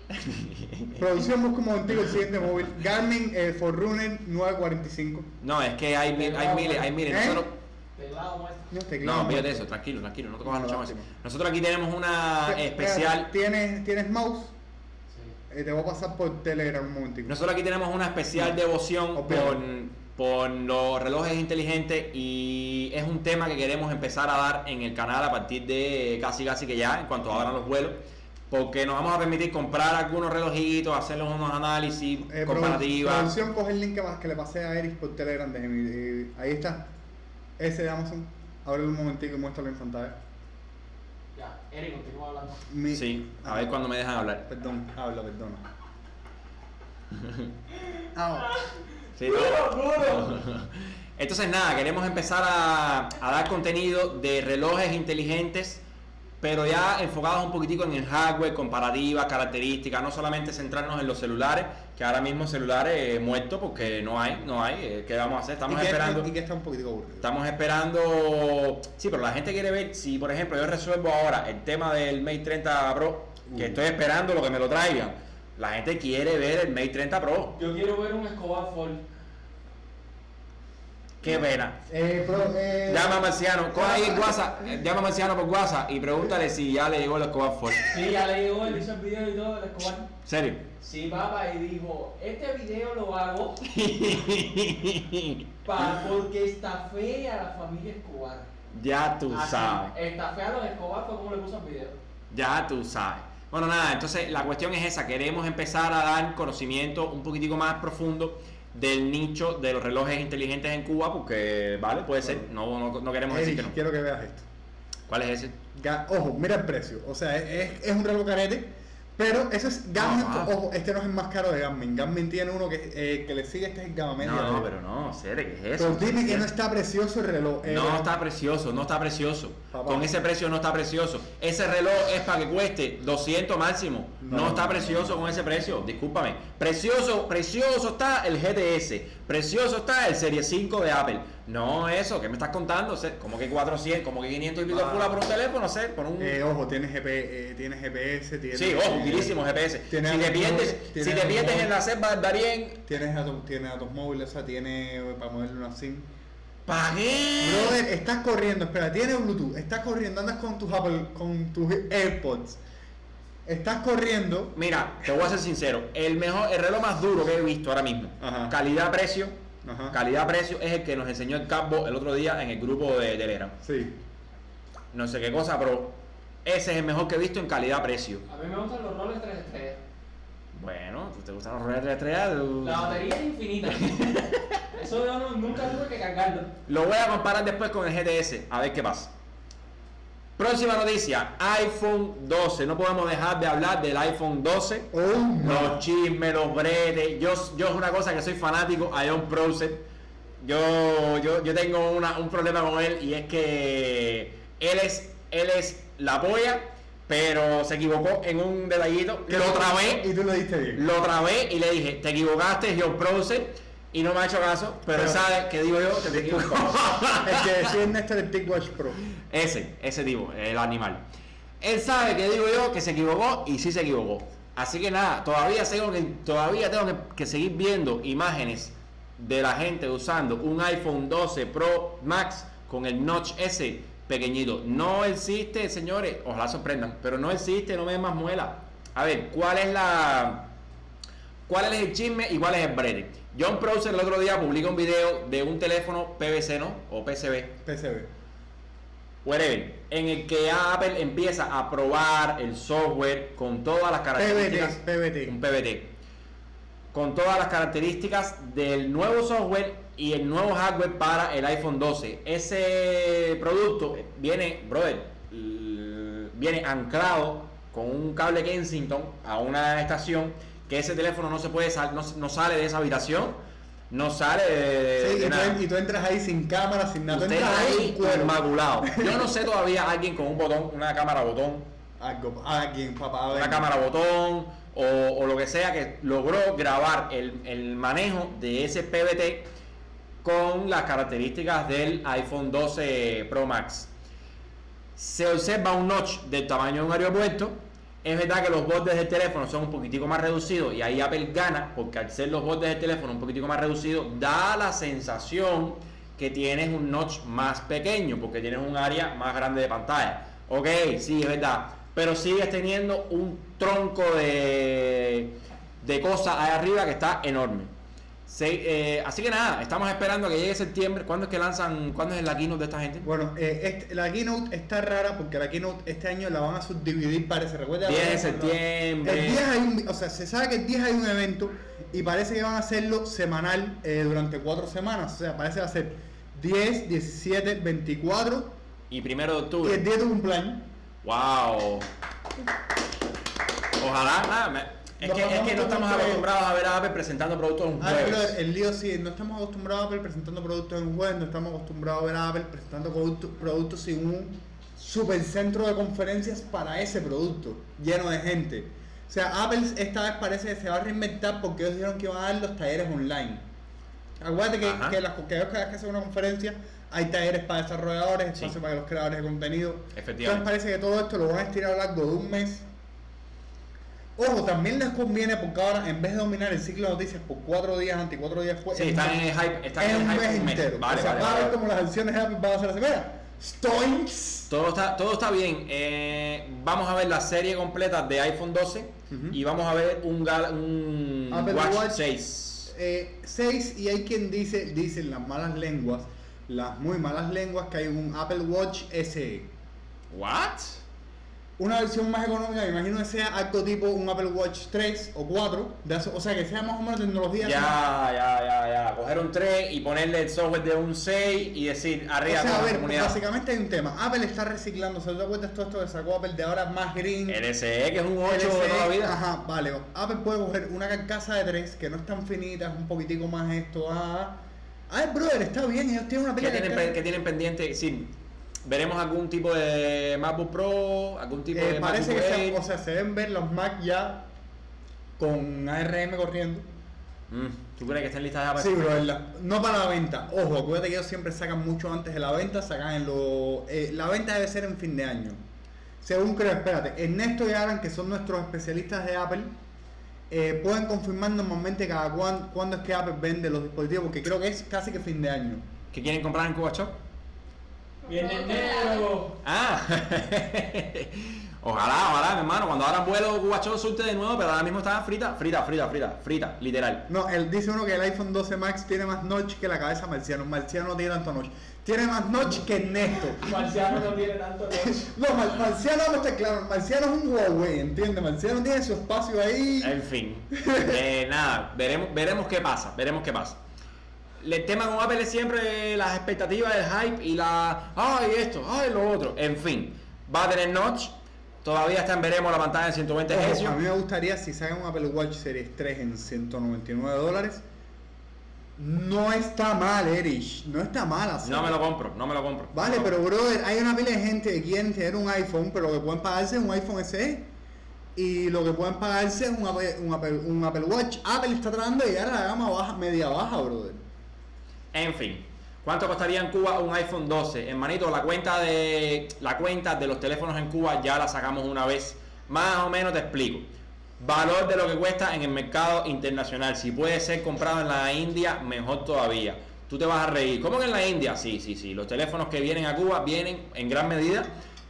Producción busca el siguiente móvil. Garmin eh, Forerunner 945. No, es que hay, mil- hay miles, hay miles. ¿Eh? Nosotros. No, fíjate eso, tranquilo, tranquilo, no te cojas No, mucho más. Nosotros aquí tenemos una especial. ¿Tienes, ¿Tienes mouse? Eh, te voy a pasar por Telegram un momentico. Nosotros aquí tenemos una especial devoción Obvio. por, los relojes inteligentes y es un tema que queremos empezar a dar en el canal a partir de casi casi que ya, en cuanto abran los vuelos, porque nos vamos a permitir comprar algunos relojitos, hacerles unos análisis, Eh, comparativas. Producción, coge el link que, más que le pasé a Eric por Telegram. déjeme, eh, ahí está. Ese de Amazon. Ábrelo un momentico y muéstralo en pantalla. Ya, Eric, continúa hablando. Mi- Sí, a ver cuando me dejan hablar. Perdón, habla, perdona. Ah, Sí, no. Entonces nada, queremos empezar a, a dar contenido de relojes inteligentes, pero ya enfocados un poquitico en el hardware, comparativas, características, no solamente centrarnos en los celulares, que ahora mismo celulares eh, muertos porque no hay, no hay, eh, ¿qué vamos a hacer? Estamos y que esperando. Está, y que está un poquitico aburrido. Estamos esperando. Sí, pero la gente quiere ver si, por ejemplo, yo resuelvo ahora el tema del Mate 30 Pro, que Uh. estoy esperando lo que me lo traigan. La gente quiere ver el Mate 30 Pro. Yo quiero ver un Escobar Fall. Qué pena. Eh, pro- eh, Llama a Marciano, coge ahí el WhatsApp, llama a Marciano por WhatsApp y pregúntale si ya le llegó el Escobar Ford. Sí, ya le llegó, él hizo el video y todo del Escobar. ¿Serio? Sí, papá, y dijo, este video lo hago pa- porque estafé a la familia Escobar. ya tú Así, sabes, Estafé a los Escobar fue como le puso el video. ya tú sabes. Bueno, nada, entonces la cuestión es esa, queremos empezar a dar conocimiento un poquitico más profundo del nicho de los relojes inteligentes en Cuba, porque, vale, puede ser, no, no, no queremos decir que no. quiero que veas esto. ¿Cuál es ese? Ojo, mira el precio. O sea, es, es un reloj carete. Pero eso es. Ah, ah. Ojo, este no es el más caro de Garmin. Garmin tiene uno que, eh, que le sigue, este es el gama media. No, no, pero no, serio, ¿qué es eso? Pero dime que no está precioso el reloj. eh, No está precioso, no está precioso. Papá. Con ese precio no está precioso. Ese reloj es para que cueste 200 máximo. No, No. está precioso con ese precio. Discúlpame. Precioso, precioso está el GTS. Precioso está el Serie 5 de Apple. No eso, ¿qué me estás contando? O sea, como que 400, como que 500 y pico Ah. pula por un teléfono, sé, por un... Eh, ojo, tiene, GP, eh, tiene GPS, tiene. sí, ojo, eh, utilísimo GPS. si te pierdes, si te pierdes en la selva del Darién, Tienes datos, tiene datos móviles, o sea, tiene eh, para moverle una SIM. pagué. Brother, estás corriendo, espera, tiene Bluetooth, estás corriendo, andas con tus Apple, con tus AirPods. Estás corriendo. Mira, te voy a ser sincero, el mejor, el reloj más duro que he visto ahora mismo, calidad-precio. Calidad-precio es el que nos enseñó el Campo el otro día en el grupo de Telegram. Sí. No sé qué cosa, pero ese es el mejor que he visto en calidad-precio. A mí me gustan los roles 3 estrellas. Bueno, ¿te gustan los roles de estrellas? La batería es infinita. Eso yo no- nunca tuve que cargarlo. Lo voy a comparar después con el GTS, a ver qué pasa. Próxima noticia, iPhone 12. No podemos dejar de hablar del iPhone 12. Oh, no. Los chismes, los bretes. Yo, yo es una cosa que soy fanático a John Prosser. Yo, yo, yo tengo una- un problema con él y es que él es, él es la polla, pero se equivocó en un detallito. Lo trabé, Y tú lo diste bien. lo trabé y le dije, te equivocaste, John Prosser. Y no me ha hecho caso, pero, Pero- sabe que digo yo que te equivocó. El que decía Néstor el TicWatch Pro. Ese, ese tipo, el animal. Él sabe que digo yo que se equivocó y sí se equivocó. Así que nada, todavía tengo que, todavía tengo que, que seguir viendo imágenes de la gente usando un iPhone 12 Pro Max con el notch ese pequeñito. No existe, señores, ojalá sorprendan, pero no existe, no me den más muela. A ver, ¿cuál es la... ¿Cuál es el chisme y cuál es el brete? John Prosser el otro día publica un video de un teléfono PVC, ¿no? O PCB. PCB. whatever, en el que Apple empieza a probar el software con todas las características. PBT. Un PBT. Con todas las características del nuevo software y el nuevo hardware para el iPhone 12. Ese producto viene, brother, viene anclado con un cable Kensington a una estación que ese teléfono no se puede sal- no, no sale de esa habitación, no sale de, Sí, de y, nada. tú, y tú entras ahí sin cámara, sin nada. Tú Usted entras ahí inmaculado. Yo no sé todavía alguien con un botón, una cámara botón, Algo, alguien, papá. una cámara botón o, o lo que sea que logró grabar el, el manejo de ese PBT con las características del iPhone 12 Pro Max. Se observa un notch del tamaño de un aeropuerto. Es verdad que los bordes del teléfono son un poquitico más reducidos y ahí Apple gana porque al ser los bordes del teléfono un poquitico más reducidos da la sensación que tienes un notch más pequeño porque tienes un área más grande de pantalla. Ok, sí, es verdad. Pero sigues teniendo un tronco de, de cosas ahí arriba que está enorme. Se- eh, así que nada, estamos esperando a que llegue septiembre. ¿Cuándo es que lanzan? ¿Cuándo es la keynote de esta gente? Bueno, eh, este- la keynote está rara porque la keynote este año la van a subdividir, parece. Recuerda 10 de septiembre. El 10 hay un, o sea, se sabe que el 10 hay un evento y parece que van a hacerlo semanal eh, durante cuatro semanas. O sea, parece que va a ser 10, 17, 24 Y primero de y octubre. el día de tu cumpleaños. Wow. Ojalá, nada, me- es, que, es que no estamos acostumbrados a ver a Apple presentando productos un Ah, jueves. pero el lío sí, no estamos acostumbrados a Apple presentando productos en web, no estamos acostumbrados a ver a Apple presentando productos, productos sin un super centro de conferencias para ese producto, lleno de gente. O sea, Apple esta vez parece que se va a reinventar porque ellos dijeron que iban a dar los talleres online. Acuérdate que, que, las, que cada vez que hacen una conferencia hay talleres para desarrolladores, Sí. espacio para los creadores de contenido. Efectivamente. Entonces parece que todo esto lo van a estirar a lo largo de un mes. Ojo, también les conviene porque ahora en vez de dominar el ciclo de noticias por cuatro días antes y cuatro días después, Sí, es están en el hype. Están es en el hype mes. entero. Vale, o sea, vale, va a vale, ver vale. como las acciones de Apple van a ser así. Mira, Stoinks. Todo está, todo está bien. Eh, vamos a ver la serie completa de iPhone 12 Ujú. y vamos a ver un, un Apple Watch, Watch. 6. Eh, seis, y hay quien dice, dicen las malas lenguas, las muy malas lenguas, que hay un Apple Watch SE. ¿What? Una versión más económica, me imagino que sea algo tipo un Apple Watch 3 o 4, de hace- o sea que sea más o menos tecnología. Ya, ya, ya, ya. Coger un 3 y ponerle el software de un 6 y decir O arriba sea, toda a ver, comunidad. básicamente hay un tema. Apple está reciclando, ¿se te acuerdas todo esto que sacó Apple de ahora más green? El SE, que es un 8 de LCD, toda la vida. Ajá, vale. Apple puede coger una carcasa de 3 que no es tan finita, es un poquitico más esto. Ah, ay, brother, está bien, ellos tienen una ¿Qué pila tienen, qué tienen pendiente? Sí, veremos algún tipo de MacBook Pro, algún tipo Eh, de parece que MacBook se, Air. o sea, se deben ver los Mac ya con ARM corriendo. Mm, ¿Tú crees que estén listas ya para Sí, bro, la- no para la venta. Ojo, acuérdate que ellos siempre sacan mucho antes de la venta, sacan en lo... eh, la venta debe ser en fin de año. Según creo, espérate, Ernesto y Alan, que son nuestros especialistas de Apple, eh, pueden confirmar normalmente cada cuán, cuándo es que Apple vende los dispositivos, porque creo que es casi que fin de año. ¿Qué quieren comprar en Cuba Shop? Viene negro. Ah, ojalá, ojalá, mi hermano. Cuando abran vuelo, Shop surte de nuevo, pero ahora mismo está frita, frita, frita, frita, frita, literal. No, él dice uno que el iPhone 12 Max tiene más notch que la cabeza marciano. Marciano no tiene tanto notch. Tiene más notch que Ernesto. Marciano no tiene tanto noche. No, Mar- Marciano vamos a estar claro, Marciano es un Huawei, ¿entiendes? Marciano tiene su espacio ahí. En fin, Eh, nada, veremos, veremos qué pasa, veremos qué pasa. El tema con Apple es siempre las expectativas, el hype y la, ay esto, ay lo otro. En fin, va a tener notch. Todavía está en veremos la pantalla en 120 Ojo, Hz. a mí me gustaría si sacan un Apple Watch Series 3 en 199 dólares. No está mal, Erich. No está mal así. No me lo compro, no me lo compro. Vale, No. pero brother, hay una pila de gente que quieren tener un iPhone, pero lo que pueden pagarse es un iPhone SE. Y lo que pueden pagarse es un Apple, un Apple, un Apple Watch. Apple está tratando de llegar a la gama baja, media baja, brother. En fin, ¿cuánto costaría en Cuba un iPhone 12? Hermanito, la cuenta de la cuenta de los teléfonos en Cuba ya la sacamos una vez. Más o menos te explico. Valor de lo que cuesta en el mercado internacional. Si puede ser comprado en la India, mejor todavía. Tú te vas a reír. ¿Cómo que en la India? Sí, sí, sí. Los teléfonos que vienen a Cuba vienen en gran medida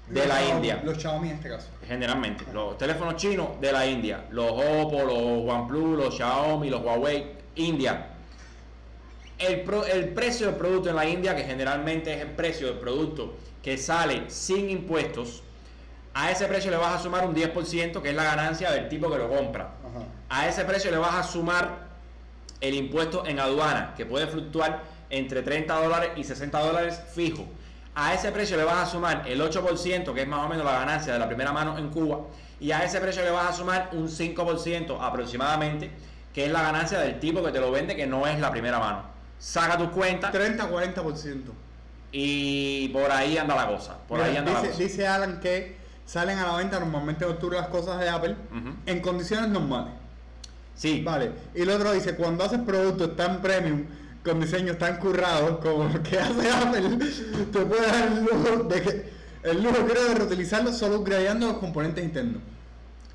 de Los la Xiaomi- India. Los Xiaomi en este caso. Generalmente. Los teléfonos chinos de la India. Los Oppo, los OnePlus, los Xiaomi, los Huawei, India. El, pro- el precio del producto en la India, que generalmente es el precio del producto que sale sin impuestos, a ese precio le vas a sumar un 10%, que es la ganancia del tipo que lo compra. Ajá. A ese precio le vas a sumar el impuesto en aduana, que puede fluctuar entre 30 dólares y 60 dólares fijo. A ese precio le vas a sumar el 8%, que es más o menos la ganancia de la primera mano en Cuba. Y a ese precio le vas a sumar un 5% aproximadamente, que es la ganancia del tipo que te lo vende, que no es la primera mano. Saca tus cuentas 30-40%. y por ahí anda la cosa. Por ahí anda la dice, cosa. dice Alan que salen a la venta normalmente en octubre las cosas de Apple en condiciones normales. Sí, Vale. Y el otro dice, cuando haces productos tan premium, con diseños tan currados como lo que hace Apple, te puede dar el lujo de que el lujo creo de reutilizarlo solo upgradeando los componentes internos.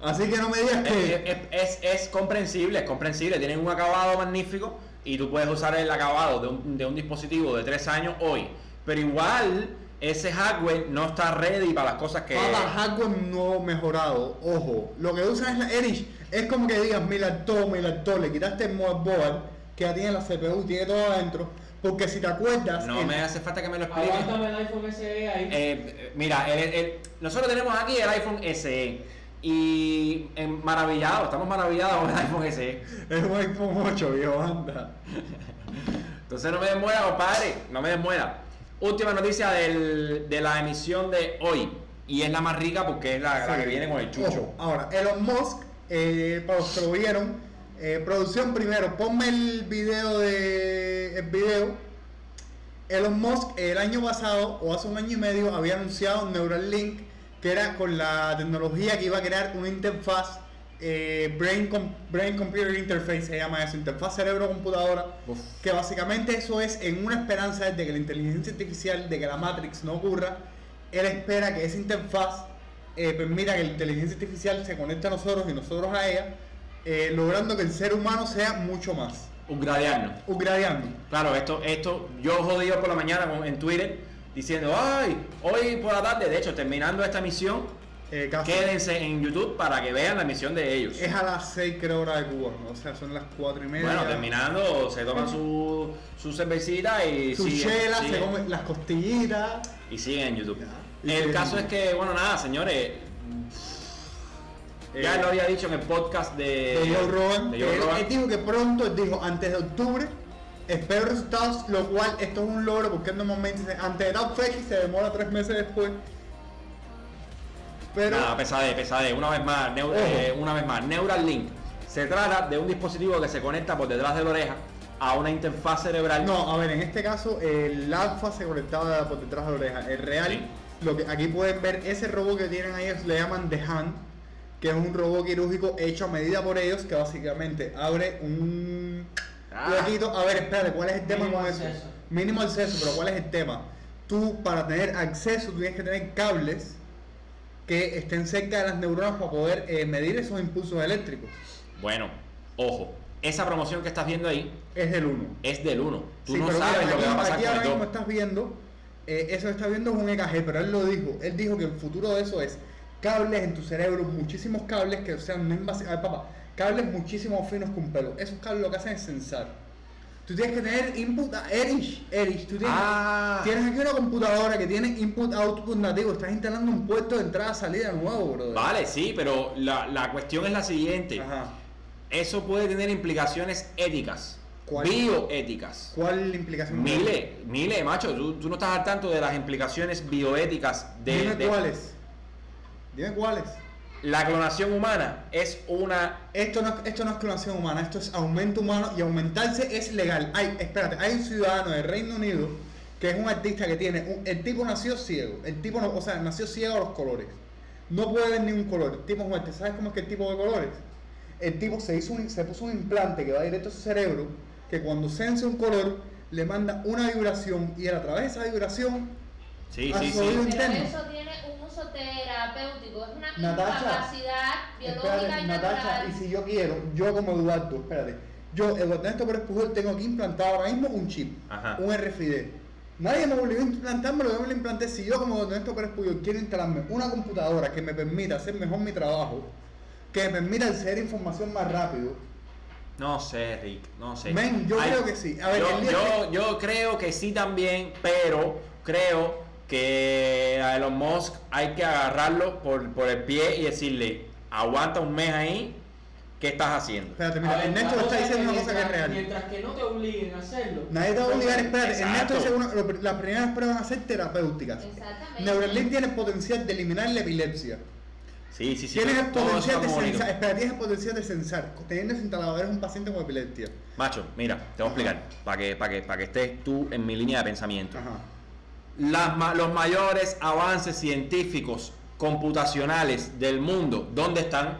Así que no me digas Es, que... es- es- es comprensible, es comprensible. Tienen un acabado magnífico y tú puedes usar el acabado de un, de un dispositivo de 3 años hoy. Pero igual ese hardware no está ready para las cosas que... Para hardware no mejorado, ojo, lo que usan es la Erich, es como que digas mi laptop, mi laptop, le quitaste el motherboard que ya tiene la CPU, tiene todo adentro, porque si te acuerdas, No el- me hace falta que me lo expliques. Aguántame el iPhone SE ahí. Eh, eh, mira, el- el- nosotros tenemos aquí el iPhone SE y eh, maravillado, estamos maravillados con el iPhone SE. es un iPhone 8, viejo, anda. Entonces no me desmuera, compadre, no me desmuera. Última noticia del- de la emisión de hoy. Y es la más rica porque es la, la que viene con el chucho. Ojo, ahora, Elon Musk, eh, para los que lo vieron, eh, producción primero, ponme el video de el video. Elon Musk el año pasado o hace un año y medio había anunciado Neuralink que era con la tecnología que iba a crear una interfaz eh, brain, com- brain computer interface se llama eso, interfaz cerebro computadora Uf. que básicamente eso es en una esperanza de que la inteligencia artificial, de que la Matrix no ocurra, él espera que esa interfaz eh, permita que la inteligencia artificial se conecte a nosotros y nosotros a ella, eh, logrando que el ser humano sea mucho más. Upgradearnos. Upgradeando. Claro, esto, esto, yo jodido por la mañana en Twitter diciendo, ay, hoy por la tarde, de hecho, terminando esta misión, Eh, quédense en YouTube para que vean la misión de ellos. Es a las 6 creo hora de Cuba, o sea, son las 4 y media. Bueno, terminando, se toman su, su cervecita y Su siguen, chela, se siguen- come las costillitas. y siguen en YouTube. El caso es que, bueno, nada, señores, ya Eh, lo había dicho en el podcast de, de Joe Rogan. él, él dijo que pronto, él dijo antes de octubre, espero resultados, lo cual esto es un logro porque normalmente antes de tal fecha y se demora tres meses después. Pero Nada, pesade, pesade. Una vez más, Neu- eh, una vez más, Neuralink. Se trata de un dispositivo que se conecta por detrás de la oreja a una interfaz cerebral. no, a ver, en este caso el alfa se conectaba por detrás de la oreja. El real, Sí. lo que aquí pueden ver, ese robot que tienen ahí le llaman The Hand, que es un robot quirúrgico hecho a medida por ellos, que básicamente abre un Ah. A ver, espérate, ¿cuál es el tema Mínimo con eso? acceso. Mínimo acceso, pero ¿cuál es el tema? Tú, para tener acceso, tienes que tener cables que estén cerca de las neuronas para poder eh, medir esos impulsos eléctricos. Bueno, ojo, esa promoción que estás viendo ahí Es del 1. es del 1. Tú Sí, no pero sabes mira, lo que va a aquí- pasar aquí con ahora el mismo 2. estás viendo, eh, eso que estás viendo es un EKG, pero él lo dijo. Él dijo que el futuro de eso es cables en tu cerebro, muchísimos cables que sean no invasivos. A ver, papá, cables muchísimo finos con pelo. Esos cables lo que hacen es sensar. Tú tienes que tener input a Erich, Erich, tú tienes, Ah. tienes aquí una computadora que tiene input output nativo, estás instalando un puerto de entrada salida nuevo, brother. Vale, sí, pero la, la cuestión es la siguiente. Ajá. Eso puede tener implicaciones éticas, ¿Cuál? bioéticas. ¿Cuál implicación? Miles, miles, macho. Tú, tú no estás al tanto de las implicaciones bioéticas de, Dime de- cuáles. Dime cuáles. La clonación humana. Es una Esto no, es- esto no es clonación humana, esto es aumento humano y aumentarse es legal. Hay, espérate, hay un ciudadano del Reino Unido que es un artista que tiene, un- el tipo nació ciego, el tipo no, o sea, nació ciego a los colores. No puede ver ni un color, el tipo es. ¿Sabes cómo es que el tipo de colores? El tipo se hizo un, se puso un implante que va directo a su cerebro, que cuando sense un color le manda una vibración y él a través de esa vibración Sí, a sí, su sí. Pero eso tiene terapéutico, es una Natacha, incapacidad biológica Espérate, y Natacha, natural. y si yo quiero, yo como Eduardo, espérate, yo, Eduardo Pérez Pujol, tengo aquí implantado ahora mismo un chip, Ajá. un RFID. Nadie me obligó a implantármelo, yo me lo implanté. Si yo como Ernesto Pérez Pujol quiero instalarme una computadora que me permita hacer mejor mi trabajo, que me permita acceder a información más rápido, No sé, Rick, no sé. Men, yo creo que sí. A ver, yo, yo creo que sí también, pero creo que a Elon Musk hay que agarrarlo por, por el pie y decirle, aguanta un mes ahí, ¿qué estás haciendo? Espérate, mira, ver, Ernesto está diciendo una cosa que es mientras- real. Mientras que no te obliguen a hacerlo. Nadie te va a obligar, espérate. Exacto. Ernesto dice uno, lo- las primeras pruebas van a ser terapéuticas. Exactamente. Neuralink tiene el potencial de eliminar la epilepsia. Sí, sí, sí. Tienes el potencial de censar, espera, tienes el potencial de censar. Teniendo ese instalador eres un paciente con epilepsia. Macho, mira, te voy a explicar, para que, para que, para que estés tú en mi línea de pensamiento. Ajá. Las los mayores avances científicos computacionales del mundo, ¿dónde están?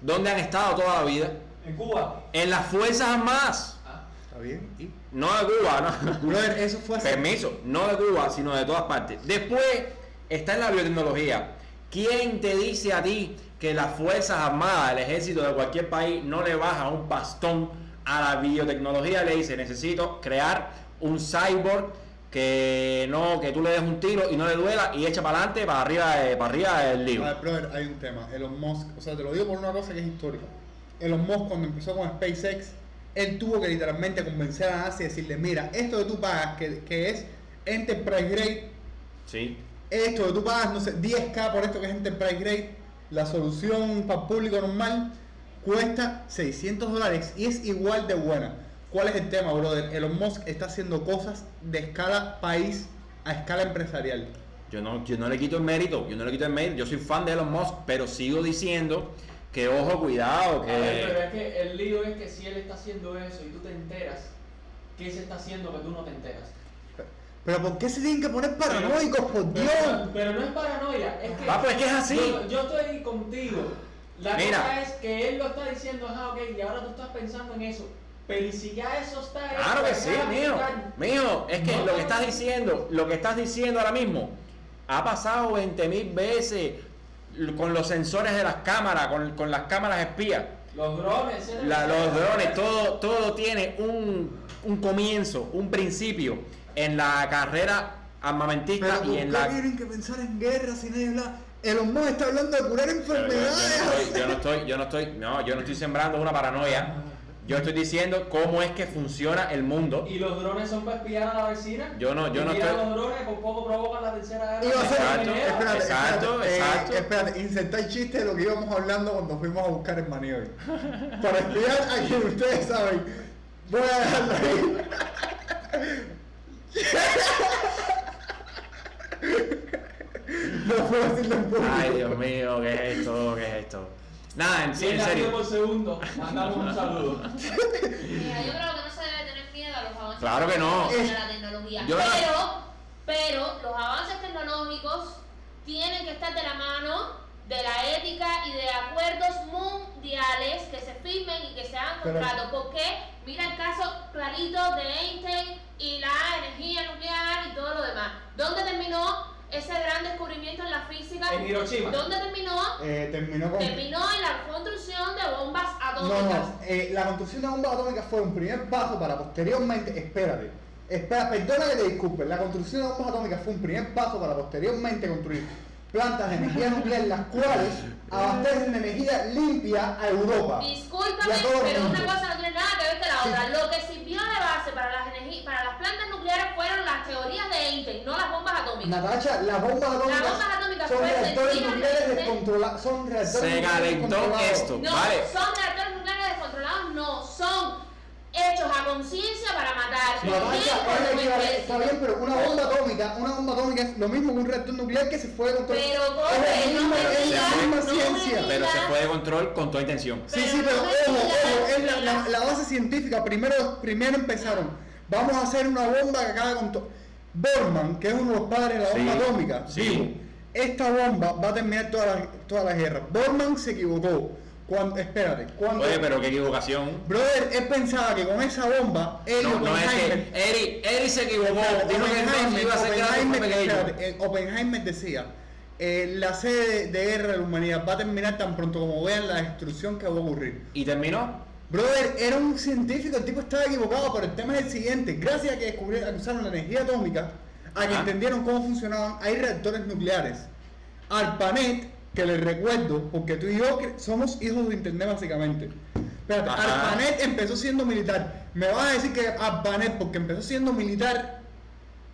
¿Dónde han estado toda la vida? En Cuba. En las Fuerzas Armadas. Ah, ¿Está bien? ¿Y? No de Cuba, no. Brother, eso fue hace... Permiso, no de Cuba, sino de todas partes. Después está en la biotecnología. ¿Quién te dice a ti que las Fuerzas Armadas, el ejército de cualquier país, no le baja un pastón a la biotecnología? Le dice, necesito crear un cyborg que no que tú le des un tiro y no le duela y echa para adelante, para arriba, de- para arriba del lío. A ver, brother, hay un tema. Elon Musk, o sea, te lo digo por una cosa que es histórica. Elon Musk, cuando empezó con SpaceX, él tuvo que literalmente convencer a NASA y decirle: Mira, esto que tú pagas, que, que es Enterprise Grade, Sí. esto que tú pagas, no sé, 10k por esto que es Enterprise Grade, la solución para el público normal cuesta 600 dólares y es igual de buena. ¿Cuál es el tema, brother? Elon Musk está haciendo cosas de escala país a escala empresarial. Yo no, yo no le quito el mérito, yo no le quito el mérito, yo soy fan de Elon Musk, pero sigo diciendo que ojo, cuidado, A ver, pero que... es que el lío es que si él está haciendo eso y tú te enteras, ¿qué se está haciendo que tú no te enteras? Pero ¿por qué se tienen que poner paranoicos, por Dios? Pero, pero no es paranoia, es que. Va, pues es que es así. Yo, yo estoy contigo. La Mira. cosa es que él lo está diciendo, ajá, ok, y ahora tú estás pensando en eso. Pero ¿y si ya eso está hecho, Claro que sí, acá? Mío, es que No, lo que estás diciendo, lo que estás diciendo ahora mismo, ha pasado 20 mil veces con los sensores de las cámaras, con, con las cámaras espías. Los drones, La- los drones, todo, todo tiene un, un comienzo, un principio en la carrera armamentista Pero y ¿por en la... tienen que pensar en guerra si nadie habla? Elon Musk está hablando de curar Pero yo, yo enfermedades. no estoy, yo no estoy, yo no estoy, no, yo no estoy sembrando una paranoia. Yo estoy diciendo cómo es que funciona el mundo. Y los drones son para espiar a la vecina. Yo no- yo Y no estoy- los drones por poco provocan la tercera guerra. Exacto, espérate, exacto, eh, exacto. espérate, insertar el chiste de lo que íbamos hablando cuando fuimos a buscar el maní hoy. Para espiar a quien ustedes saben. Voy a dejarlo ahí. No puedo decirlo en público. Ay, Dios mío, ¿qué es esto? ¿Qué es esto? Nada, en, sí, serio. por segundo. Mandamos un saludo. Mira, yo creo que no se debe tener miedo a los avances Claro que no. tecnológicos de la tecnología. Yo no- pero, pero los avances tecnológicos tienen que estar de la mano de la ética y de acuerdos mundiales que se firmen y que se hagan Pero- contratos. Porque mira el caso clarito de Einstein y la energía nuclear y todo lo demás. ¿Dónde terminó ese gran descubrimiento en la física? En Hiroshima. ¿Dónde terminó? Eh, terminó con. Terminó en la construcción de bombas No, atómicas. no, eh, la construcción de bombas atómicas fue un primer paso para posteriormente, espérate, espera, perdona que te disculpe, la construcción de bombas atómicas fue un primer paso para posteriormente construir plantas de energía nuclear las cuales abastecen de energía limpia a Europa. Discúlpame, pero una cosa no tiene nada que ver con la Sí. otra. Lo que sirvió de base para las, para las plantas nucleares fueron las teorías de Einstein, no las bombas atómicas. Natacha, las bombas atómicas, Las bombas atómicas son reactores nucleares descontrolados, son reactores Se nucleares calentó descontrolados. esto. No, Vale. son reactores nucleares descontrolados, no, son hechos a conciencia para matar. Está bien, pero una bomba atómica, una bomba atómica es lo mismo que un reactor nuclear que se puede controlar. Pero, es la no misma, la ciencia. Pero se puede control con toda intención. Sí, Pero sí, pero ojo, ojo, es la, la- la base científica. Primero, primero empezaron, vamos a hacer una bomba que acabe con todo. Borman, que es uno de los padres de la Sí, bomba atómica, sí. dijo, esta bomba va a terminar todas las toda la guerras. Borman se equivocó. Cuando, espérate, cuando... Oye, pero qué equivocación. Brother, él pensaba que con esa bomba, él No, no es que Eri, Eri se equivocó. Dijo que iba a ser Oppenheimer, espérate, eh, Oppenheimer decía, eh, la sede de guerra de la humanidad va a terminar tan pronto como vean la destrucción que va a ocurrir. ¿Y terminó? Brother, era un científico, el tipo estaba equivocado, pero el tema es el siguiente. Gracias a que descubrieron, usaron la energía atómica, a que Ajá. entendieron cómo funcionaban, hay reactores nucleares. ARPANET, que les recuerdo, porque tú y yo somos hijos de internet básicamente. Espérate. Arpanet empezó siendo militar. Me vas a decir que Arpanet, porque empezó siendo militar,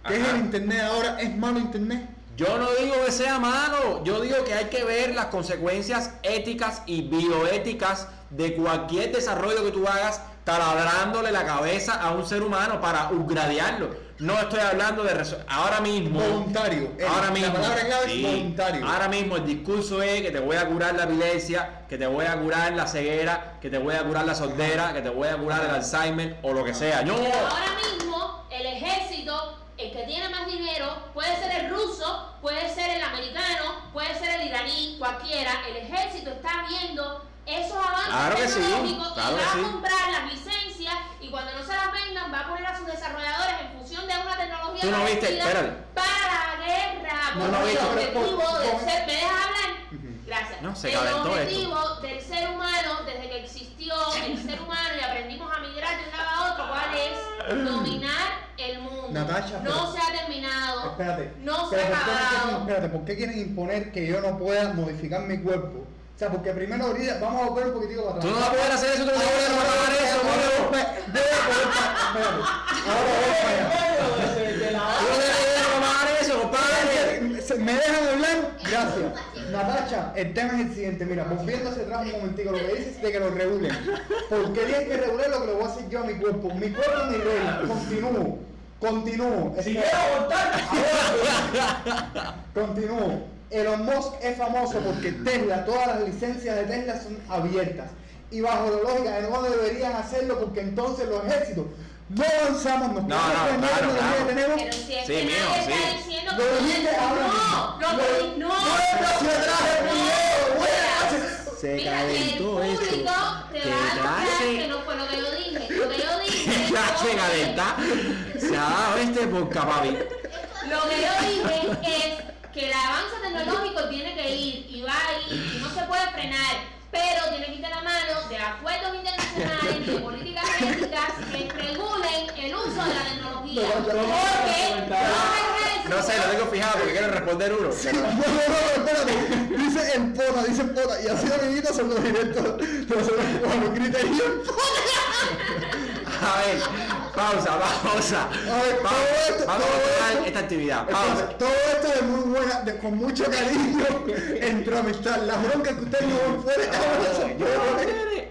que es el internet ahora, es malo internet. Yo no digo que sea malo, yo digo que hay que ver las consecuencias éticas y bioéticas de cualquier desarrollo que tú hagas taladrándole la cabeza a un ser humano para upgradearlo. No estoy hablando de ahora mismo. Voluntario. El- Ahora la mismo. palabra clave es sí, voluntario. Ahora mismo el discurso es que te voy a curar la epilepsia, que te voy a curar la ceguera, que te voy a curar la sordera, que te voy a curar el Alzheimer o lo que sea. Yo Pero ahora mismo el ejército, el que tiene más dinero, puede ser el ruso, puede ser el americano, puede ser el iraní, cualquiera. El ejército está viendo esos avances Claro que sí, tecnológicos claro y que va sí. a comprar las licencias y cuando no se las vendan va a poner a sus desarrolladores en función de una tecnología Tú no viste, parecida espérate. para la guerra. No, porque no, el objetivo por- del ser, ¿me dejas hablar? Gracias. No, se el esto. objetivo del ser humano, desde que existió el ser humano y aprendimos a migrar de un lado a otro, ¿cuál es? Dominar el mundo. No pero- se ha terminado. Espérate. No se ha ¿por qué quieren- acabado. espérate, ¿por qué quieren imponer que yo no pueda modificar mi cuerpo? O sea, porque primero ahorita vamos a volver un poquitico para atrás. Tú no vas a poder hacer eso, tú no vas a poder pagar eso, voy a poder espérate. Ahora voy para allá. Tú no que pagar eso, compadre. ¿Me dejan hablar? Gracias. Natacha, el tema es el siguiente. Mira, volviendo hacia atrás un momentico, lo que dices es de que lo regulen. ¿Por qué tienes que regular lo que le voy a hacer yo a mi cuerpo? Mi cuerpo es mi regla. Continúo. Continúo. Si quiero abortar, Continúo. Elon Musk es famoso porque Tesla, todas las licencias de Tesla son abiertas. Y bajo la lógica de no deberían hacerlo porque entonces los ejércitos no avanzamos, nos No, no, con la claro, claro. tenemos. Pero si es Sí, que mío, nadie está sí. diciendo Lo que dijiste ahora no, lo Lo- que no, no, el video, Mira, Se mira, calentó el esto. público te Que va a se- que no fue lo que yo dije. Lo que yo dije. Ya no se calenta. Se ha dado este por capavi. Lo que yo dije es que el avance tecnológico tiene que ir y va a ir y no se puede frenar, pero tiene que ir de la mano de acuerdos internacionales y de políticas éticas que regulen el uso de la tecnología. Porque ejércitos- No sé, lo tengo fijado porque quiero responder uno. No, no, no, espérate. Dice el pota, dice el pota. Y así amiguitos son los directos de los criterios. A ver, pausa, pausa. A ver, Vamos, todo esto- vamos a todo tomar esto- esta actividad. Pausa. todo esto de muy buena, de- con mucho cariño, entre amistad. Las broncas que ustedes no se pueden.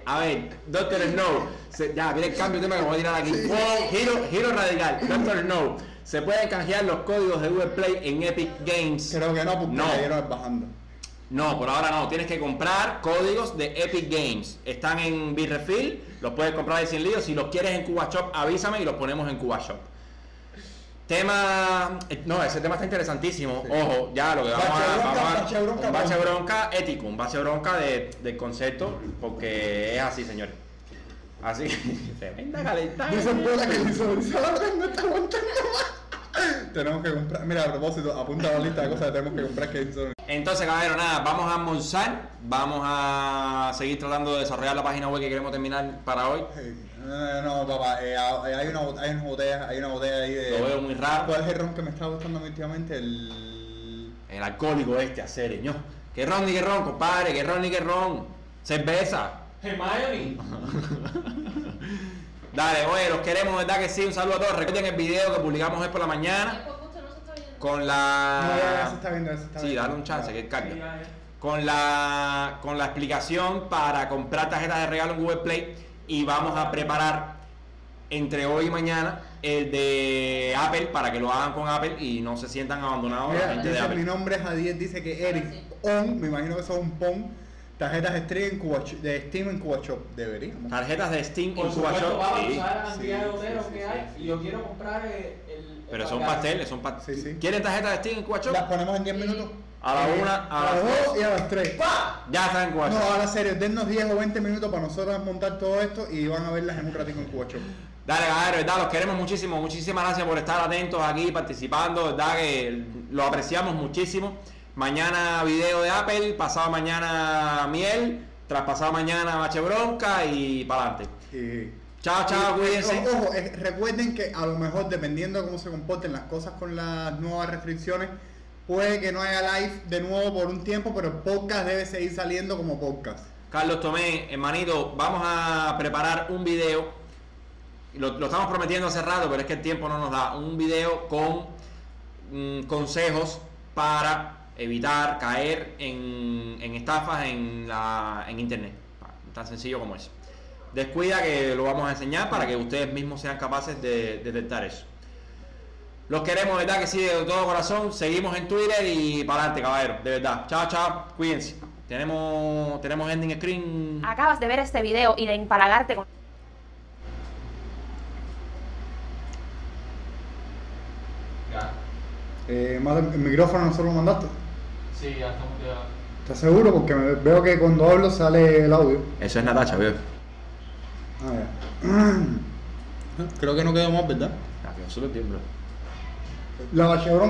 A ver, Doctor Snow. se- ya, viene el cambio de tema que voy a tirar aquí. Sí. Wow, giro, giro radical. Doctor Snow. Se pueden canjear los códigos de Google Play en Epic Games. Creo que no, porque No. la bajando. No, por ahora no. Tienes que comprar códigos de Epic Games. Están en Bitrefill. Los puedes comprar ahí sin lío. Si los quieres en Cuba Shop, avísame y los ponemos en Cuba Shop. Tema. eh, No, ese tema está interesantísimo. Sí. Ojo, ya lo que vamos Bache a. bronca, Vamos a bache bronca, bache ético, un bache bronca de- del concepto, porque es así, señores. Así. Tremenda calentada. Dice el pota que no está aguantando más. Tenemos que comprar, mira, a propósito, apunta a la lista de cosas que tenemos que comprar que son. Entonces, caballero, nada, vamos a almorzar, vamos a seguir tratando de desarrollar la página web que queremos terminar para hoy. No, no, no, papá, eh, hay, una, hay unas botellas, hay una botella ahí de. Lo veo muy raro. ¿Cuál es el ron que me está gustando últimamente? El. El alcohólico este, acereño. Que ron ni que ron, compadre, que ron ni que ron. Cerveza. Hermione. Dale, oye, los queremos, ¿verdad que sí? Un saludo a todos. Recuerden el video que publicamos hoy por la mañana no viendo. con No, ya, ya se la... está viendo, ya se está Sí, dale un chance, que Sí, carga. ya, ya. Con la, con la explicación para comprar tarjetas de regalo en Google Play y vamos a preparar entre hoy y mañana el de Apple para que lo hagan con Apple y no se sientan abandonados la Mira, gente de dice, mi Apple. nombre es Adiel, dice que Eric On, me imagino que son un PON, tarjetas Steam en Cuba, Shop- de Steam en Cuba Shop, deberíamos. Tarjetas de Steam Por en Cuba Shop. vamos a sí. la cantidad de que hay y yo quiero comprar el. el Pero son pasteles, son pasteles. Sí, sí. ¿Quieren tarjetas de Steam en Cuba Shop? Las ponemos en 10 minutos. A la una, a a las dos. 2 y a las 3. Ya están en Cuba No, Shop. ahora serio, dennos 10 o 20 minutos para nosotros montar todo esto y van a verlas en un ratito en Cuba Shop. Dale, caballero, verdad, los queremos muchísimo. Muchísimas gracias por estar atentos aquí, participando. Verdad que lo apreciamos muchísimo. Mañana video de Apple, pasado mañana miel, tras pasado mañana bache bronca y para adelante. Chao, chao, y- cuídense. Ojo, eh, recuerden que a lo mejor dependiendo de cómo se comporten las cosas con las nuevas restricciones, puede que no haya live de nuevo por un tiempo, pero el podcast debe seguir saliendo como podcast. Carlos Tomé, hermanito, vamos a preparar un video. Lo, lo estamos prometiendo hace rato, pero es que el tiempo no nos da. Un video con mm, consejos para evitar caer en, en estafas en, la, en internet. Tan sencillo como eso. Descuida que lo vamos a enseñar para que ustedes mismos sean capaces de, de detectar eso. Los queremos, ¿verdad? Que sí, de todo corazón. Seguimos en Twitter y para adelante, caballero. De verdad. Chao, chao. Cuídense. Tenemos, tenemos ending screen. Acabas de ver este video y de empalagarte con... Ya. Eh, más el micrófono no se lo mandaste. Sí, ya estamos ya. ¿Estás seguro? Porque me- veo que cuando hablo sale el audio. Eso es Natacha, veo. Ah, ya. Creo que no quedó más, ¿verdad? Ah, quedó súper bien, bro. La Chevron